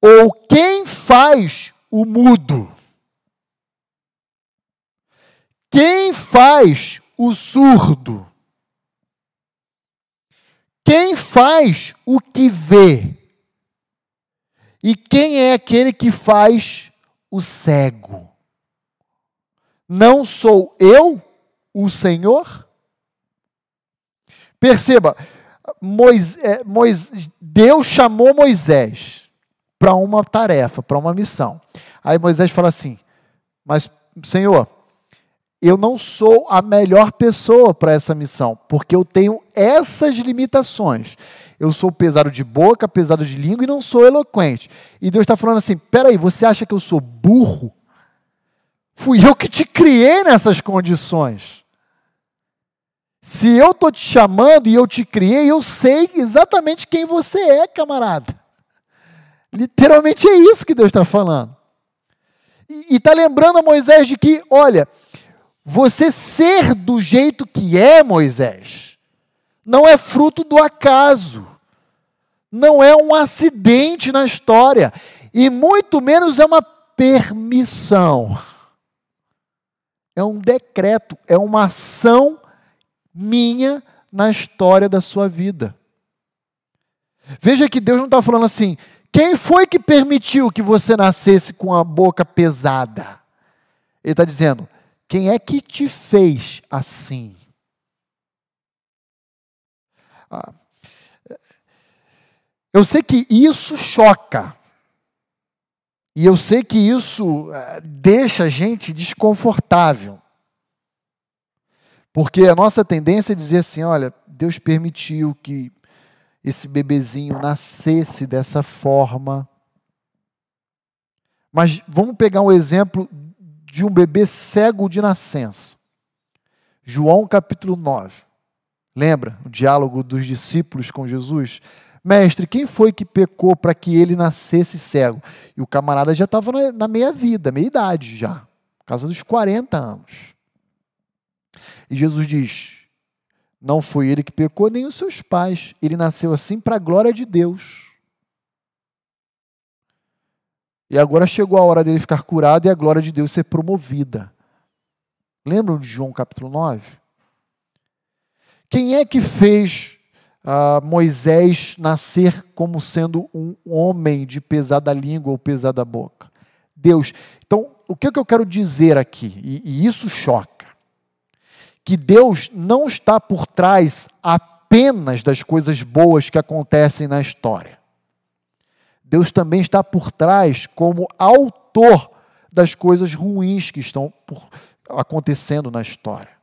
Ou quem faz o mudo? Quem faz o surdo? Quem faz o que vê? E quem é aquele que faz o cego? Não sou eu o Senhor? Perceba, Moisés, Moisés, Deus chamou Moisés para uma tarefa, para uma missão. Aí Moisés fala assim: Mas, Senhor, eu não sou a melhor pessoa para essa missão, porque eu tenho essas limitações. Eu sou pesado de boca, pesado de língua e não sou eloquente. E Deus está falando assim: peraí, você acha que eu sou burro? Fui eu que te criei nessas condições. Se eu estou te chamando e eu te criei, eu sei exatamente quem você é, camarada. Literalmente é isso que Deus está falando. E está lembrando a Moisés de que, olha, você ser do jeito que é, Moisés, não é fruto do acaso, não é um acidente na história, e muito menos é uma permissão. É um decreto, é uma ação minha na história da sua vida. Veja que Deus não está falando assim, quem foi que permitiu que você nascesse com a boca pesada? Ele está dizendo, quem é que te fez assim? Ah, eu sei que isso choca. E eu sei que isso eh, deixa a gente desconfortável. Porque a nossa tendência é dizer assim: olha, Deus permitiu que esse bebezinho nascesse dessa forma. Mas vamos pegar um exemplo de um bebê cego de nascença. João capítulo 9. Lembra o diálogo dos discípulos com Jesus? Mestre, quem foi que pecou para que ele nascesse cego? E o camarada já estava na meia-vida, meia-idade já, por causa dos 40 anos. E Jesus diz: Não foi ele que pecou, nem os seus pais. Ele nasceu assim para a glória de Deus. E agora chegou a hora dele ficar curado e a glória de Deus ser promovida. Lembram de João capítulo 9? Quem é que fez uh, Moisés nascer como sendo um homem de pesada língua ou pesada boca? Deus. Então, o que, é que eu quero dizer aqui? E, e isso choca que Deus não está por trás apenas das coisas boas que acontecem na história. Deus também está por trás como autor das coisas ruins que estão por, acontecendo na história.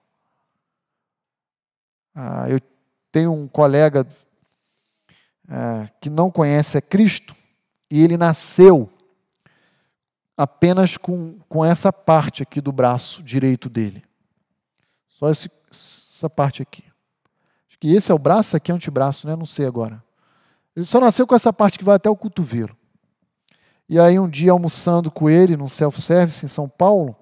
Ah, eu tenho um colega ah, que não conhece a Cristo e ele nasceu apenas com, com essa parte aqui do braço direito dele. Só esse, essa parte aqui. Acho que esse é o braço, aqui é o antebraço, né? Não sei agora. Ele só nasceu com essa parte que vai até o cotovelo. E aí, um dia, almoçando com ele no self-service em São Paulo,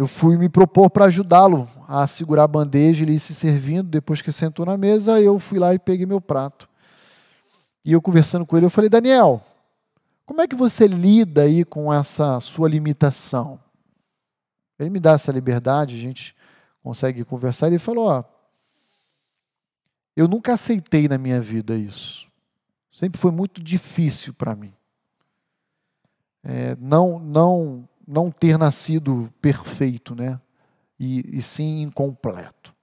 eu fui me propor para ajudá-lo a segurar a bandeja, ele se servindo. Depois que sentou na mesa, eu fui lá e peguei meu prato. E eu conversando com ele, eu falei: Daniel, como é que você lida aí com essa sua limitação? Ele me dá essa liberdade, a gente consegue conversar. Ele falou: Ó, eu nunca aceitei na minha vida isso. Sempre foi muito difícil para mim. É, não, não, não ter nascido perfeito, né? E, e sim incompleto.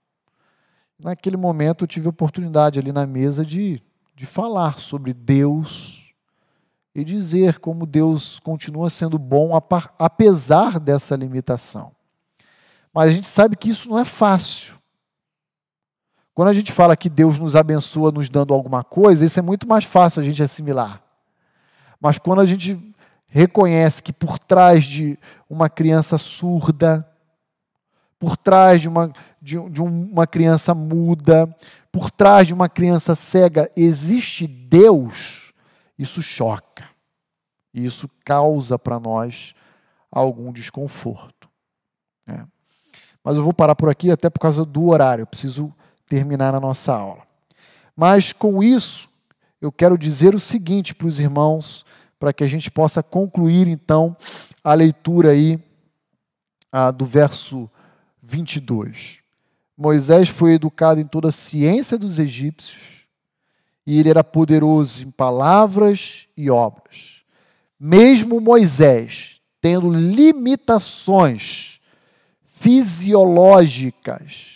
Naquele momento eu tive a oportunidade ali na mesa de, de falar sobre Deus e dizer como Deus continua sendo bom apesar dessa limitação. Mas a gente sabe que isso não é fácil. Quando a gente fala que Deus nos abençoa nos dando alguma coisa, isso é muito mais fácil a gente assimilar. Mas quando a gente reconhece que por trás de uma criança surda, por trás de uma, de, de uma criança muda, por trás de uma criança cega, existe Deus, isso choca. E isso causa para nós algum desconforto. Né? Mas eu vou parar por aqui, até por causa do horário. Eu preciso terminar a nossa aula. Mas com isso, eu quero dizer o seguinte para os irmãos, para que a gente possa concluir então a leitura aí ah, do verso 22. Moisés foi educado em toda a ciência dos egípcios e ele era poderoso em palavras e obras. Mesmo Moisés, tendo limitações fisiológicas,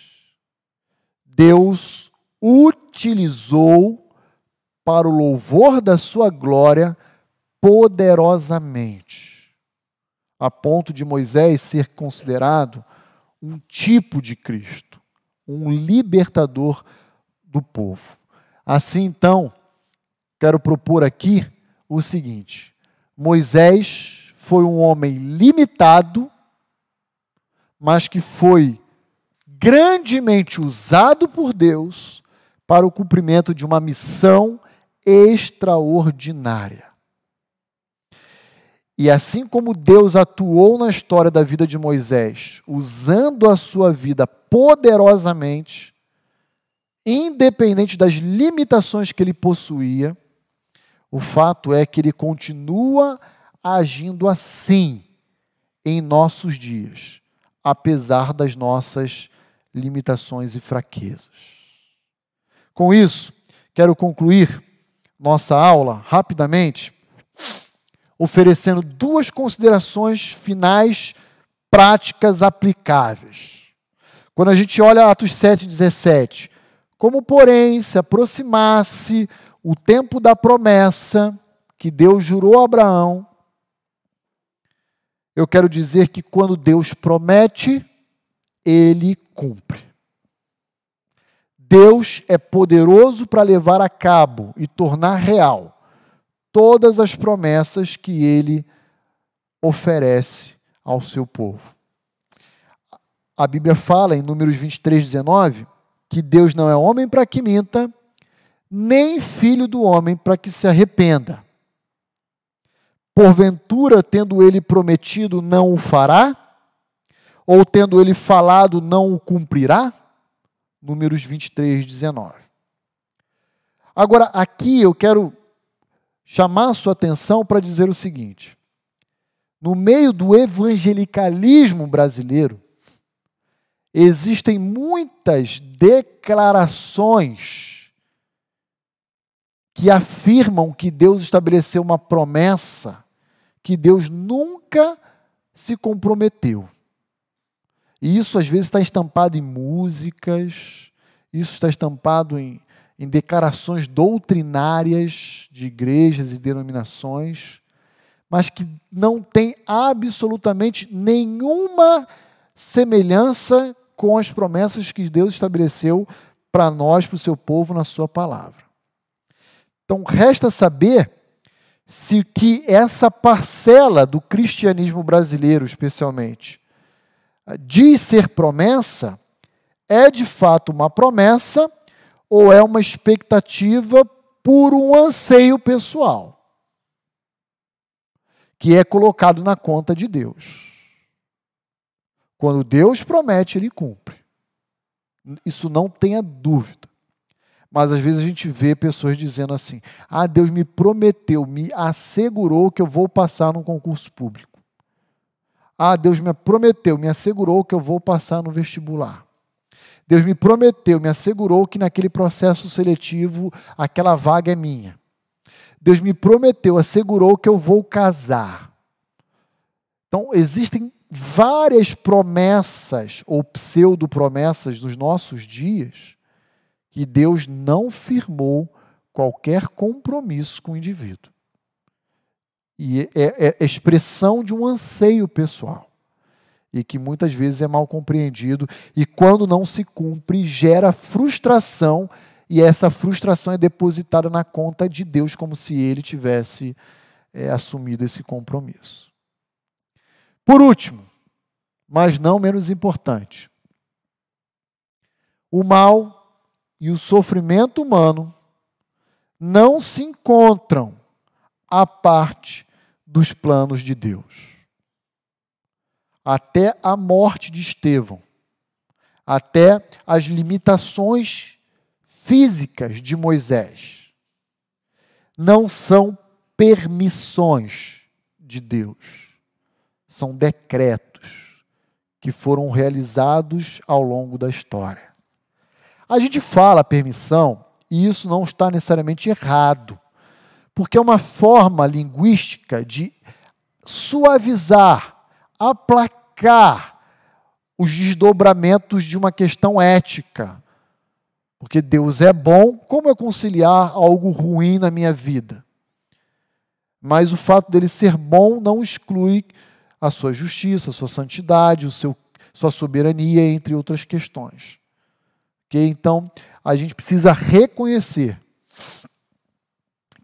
Deus utilizou para o louvor da sua glória poderosamente, a ponto de Moisés ser considerado um tipo de Cristo, um libertador do povo. Assim, então, quero propor aqui o seguinte: Moisés foi um homem limitado, mas que foi grandemente usado por Deus para o cumprimento de uma missão extraordinária. E assim como Deus atuou na história da vida de Moisés, usando a sua vida poderosamente, independente das limitações que ele possuía, o fato é que ele continua agindo assim em nossos dias, apesar das nossas limitações e fraquezas. Com isso, quero concluir nossa aula rapidamente, oferecendo duas considerações finais práticas aplicáveis. Quando a gente olha Atos 7, 17, como, porém, se aproximasse o tempo da promessa que Deus jurou a Abraão, eu quero dizer que quando Deus promete, ele cumpre. Deus é poderoso para levar a cabo e tornar real todas as promessas que ele oferece ao seu povo. A Bíblia fala em Números 23, 19, que Deus não é homem para que minta, nem filho do homem para que se arrependa. Porventura, tendo ele prometido, não o fará? Ou tendo ele falado, não o cumprirá? Números 23, 19. Agora, aqui eu quero chamar sua atenção para dizer o seguinte: no meio do evangelicalismo brasileiro, existem muitas declarações que afirmam que Deus estabeleceu uma promessa que Deus nunca se comprometeu. E isso às vezes está estampado em músicas, isso está estampado em, em declarações doutrinárias de igrejas e denominações, mas que não tem absolutamente nenhuma semelhança com as promessas que Deus estabeleceu para nós, para o seu povo, na sua palavra. Então, resta saber se que essa parcela do cristianismo brasileiro, especialmente, diz ser promessa, é de fato uma promessa ou é uma expectativa por um anseio pessoal, que é colocado na conta de Deus. Quando Deus promete, ele cumpre. Isso não tenha dúvida. Mas às vezes a gente vê pessoas dizendo assim: ah, Deus me prometeu, me assegurou que eu vou passar num concurso público. Ah, Deus me prometeu, me assegurou que eu vou passar no vestibular. Deus me prometeu, me assegurou que naquele processo seletivo aquela vaga é minha. Deus me prometeu, assegurou que eu vou casar. Então, existem várias promessas ou pseudo-promessas nos nossos dias que Deus não firmou qualquer compromisso com o indivíduo. E é, é, é expressão de um anseio pessoal. E que muitas vezes é mal compreendido, e quando não se cumpre, gera frustração, e essa frustração é depositada na conta de Deus, como se ele tivesse é, assumido esse compromisso. Por último, mas não menos importante, o mal e o sofrimento humano não se encontram à parte dos planos de Deus. Até a morte de Estevão, até as limitações físicas de Moisés, não são permissões de Deus, são decretos que foram realizados ao longo da história. A gente fala permissão e isso não está necessariamente errado, porque é uma forma linguística de suavizar, aplacar os desdobramentos de uma questão ética. Porque Deus é bom, como eu conciliar algo ruim na minha vida? Mas o fato dele ser bom não exclui a sua justiça, a sua santidade, o seu, sua soberania, entre outras questões. Okay? Então, a gente precisa reconhecer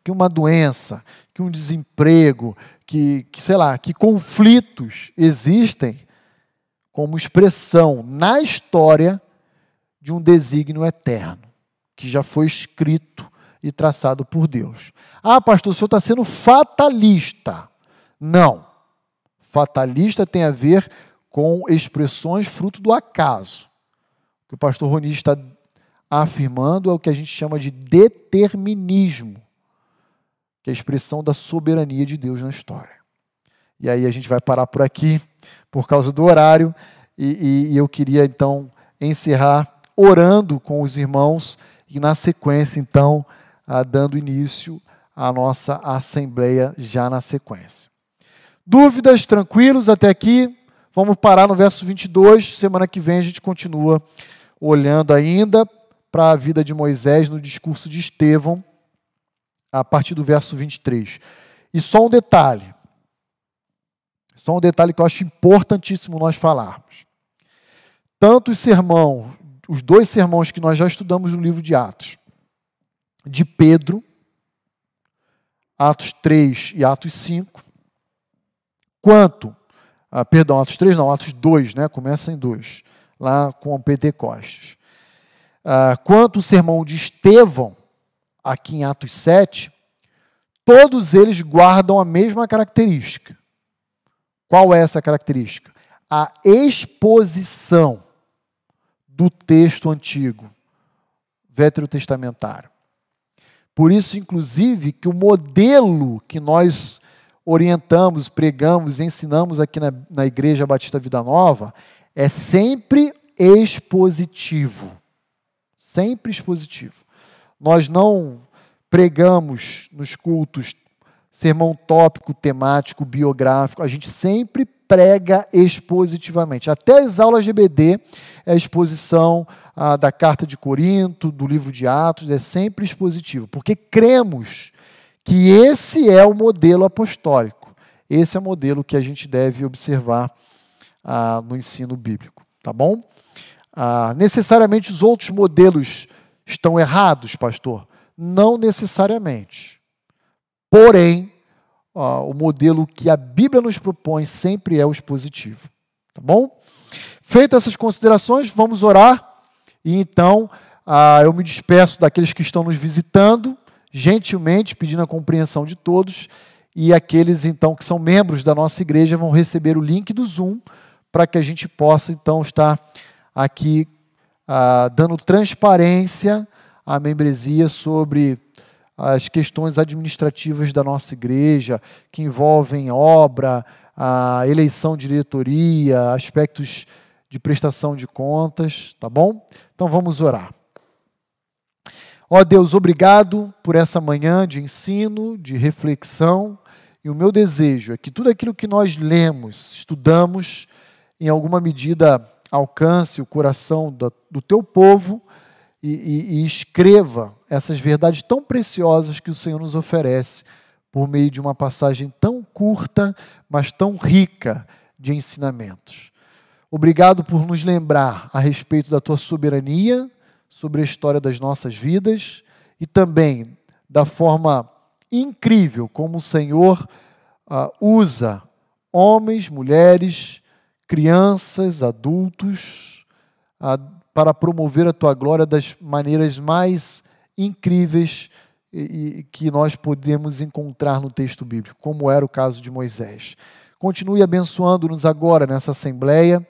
que uma doença, que um desemprego, que, que, sei lá, que conflitos existem como expressão na história de um desígnio eterno, que já foi escrito e traçado por Deus. Ah, pastor, o senhor está sendo fatalista. Não. Fatalista tem a ver com expressões fruto do acaso que o pastor Roni está afirmando é o que a gente chama de determinismo, que é a expressão da soberania de Deus na história. E aí a gente vai parar por aqui, por causa do horário, e, e, e eu queria então encerrar orando com os irmãos e na sequência então dando início à nossa assembleia já na sequência. Dúvidas, tranquilos até aqui? Vamos parar no verso 22, semana que vem a gente continua olhando ainda para a vida de Moisés no discurso de Estevão, a partir do verso 23. E só um detalhe, só um detalhe que eu acho importantíssimo nós falarmos. Tanto os sermão, os dois sermões que nós já estudamos no livro de Atos, de Pedro, Atos 3 e Atos 5, quanto, ah, perdão, Atos 3 não, Atos 2, né, começa em 2, lá com o Pentecostes. Ah, quanto o sermão de Estevão, aqui em Atos 7, todos eles guardam a mesma característica. Qual é essa característica? A exposição do texto antigo, veterotestamentário. Por isso, inclusive, que o modelo que nós orientamos, pregamos, ensinamos aqui na, na Igreja Batista Vida Nova é sempre expositivo. Sempre expositivo. Nós não pregamos nos cultos sermão tópico, temático, biográfico, a gente sempre prega expositivamente. Até as aulas GBD é a exposição da carta de Corinto, do livro de Atos, é sempre expositivo, porque cremos que esse é o modelo apostólico. Esse é o modelo que a gente deve observar no ensino bíblico, tá bom? Necessariamente os outros modelos estão errados, pastor? Não necessariamente. Porém, o modelo que a Bíblia nos propõe sempre é o expositivo. Tá bom? Feitas essas considerações, vamos orar. E então ah, eu me despeço daqueles que estão nos visitando, gentilmente, pedindo a compreensão de todos. E aqueles então que são membros da nossa igreja vão receber o link do Zoom para que a gente possa então estar aqui ah, dando transparência à membresia sobre as questões administrativas da nossa igreja, que envolvem obra, a eleição de diretoria, aspectos de prestação de contas, tá bom? Então vamos orar. Ó Deus, obrigado por essa manhã de ensino, de reflexão, e o meu desejo é que tudo aquilo que nós lemos, estudamos, em alguma medida alcance o coração do teu povo e, e, e escreva essas verdades tão preciosas que o Senhor nos oferece por meio de uma passagem tão curta, mas tão rica de ensinamentos. Obrigado por nos lembrar a respeito da tua soberania sobre a história das nossas vidas e também da forma incrível como o Senhor uh, usa homens, mulheres, crianças, adultos, uh, para promover a tua glória das maneiras mais incríveis que nós podemos encontrar no texto bíblico, como era o caso de Moisés. Continue abençoando-nos agora nessa assembleia,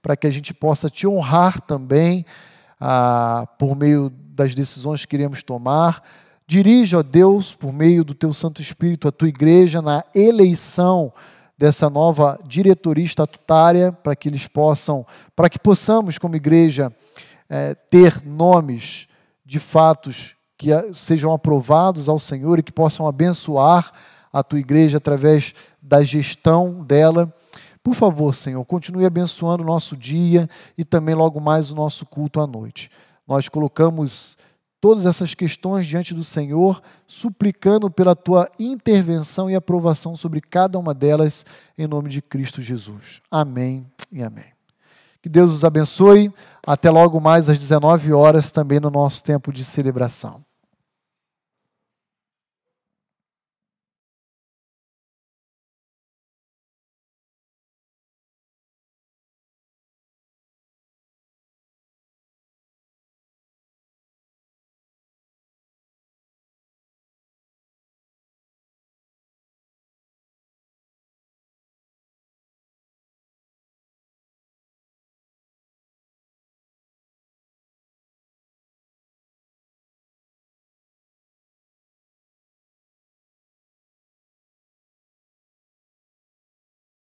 para que a gente possa te honrar também ah, por meio das decisões que queremos tomar. Dirija, ó Deus, por meio do teu Santo Espírito, a tua igreja na eleição dessa nova diretoria estatutária, para que eles possam, para que possamos, como igreja, é, ter nomes de fatos que sejam aprovados ao Senhor e que possam abençoar a tua igreja através da gestão dela. Por favor, Senhor, continue abençoando o nosso dia e também logo mais o nosso culto à noite. Nós colocamos todas essas questões diante do Senhor, suplicando pela tua intervenção e aprovação sobre cada uma delas, em nome de Cristo Jesus. Amém e amém. Que Deus os abençoe. Até logo mais às 19 horas, também no nosso tempo de celebração.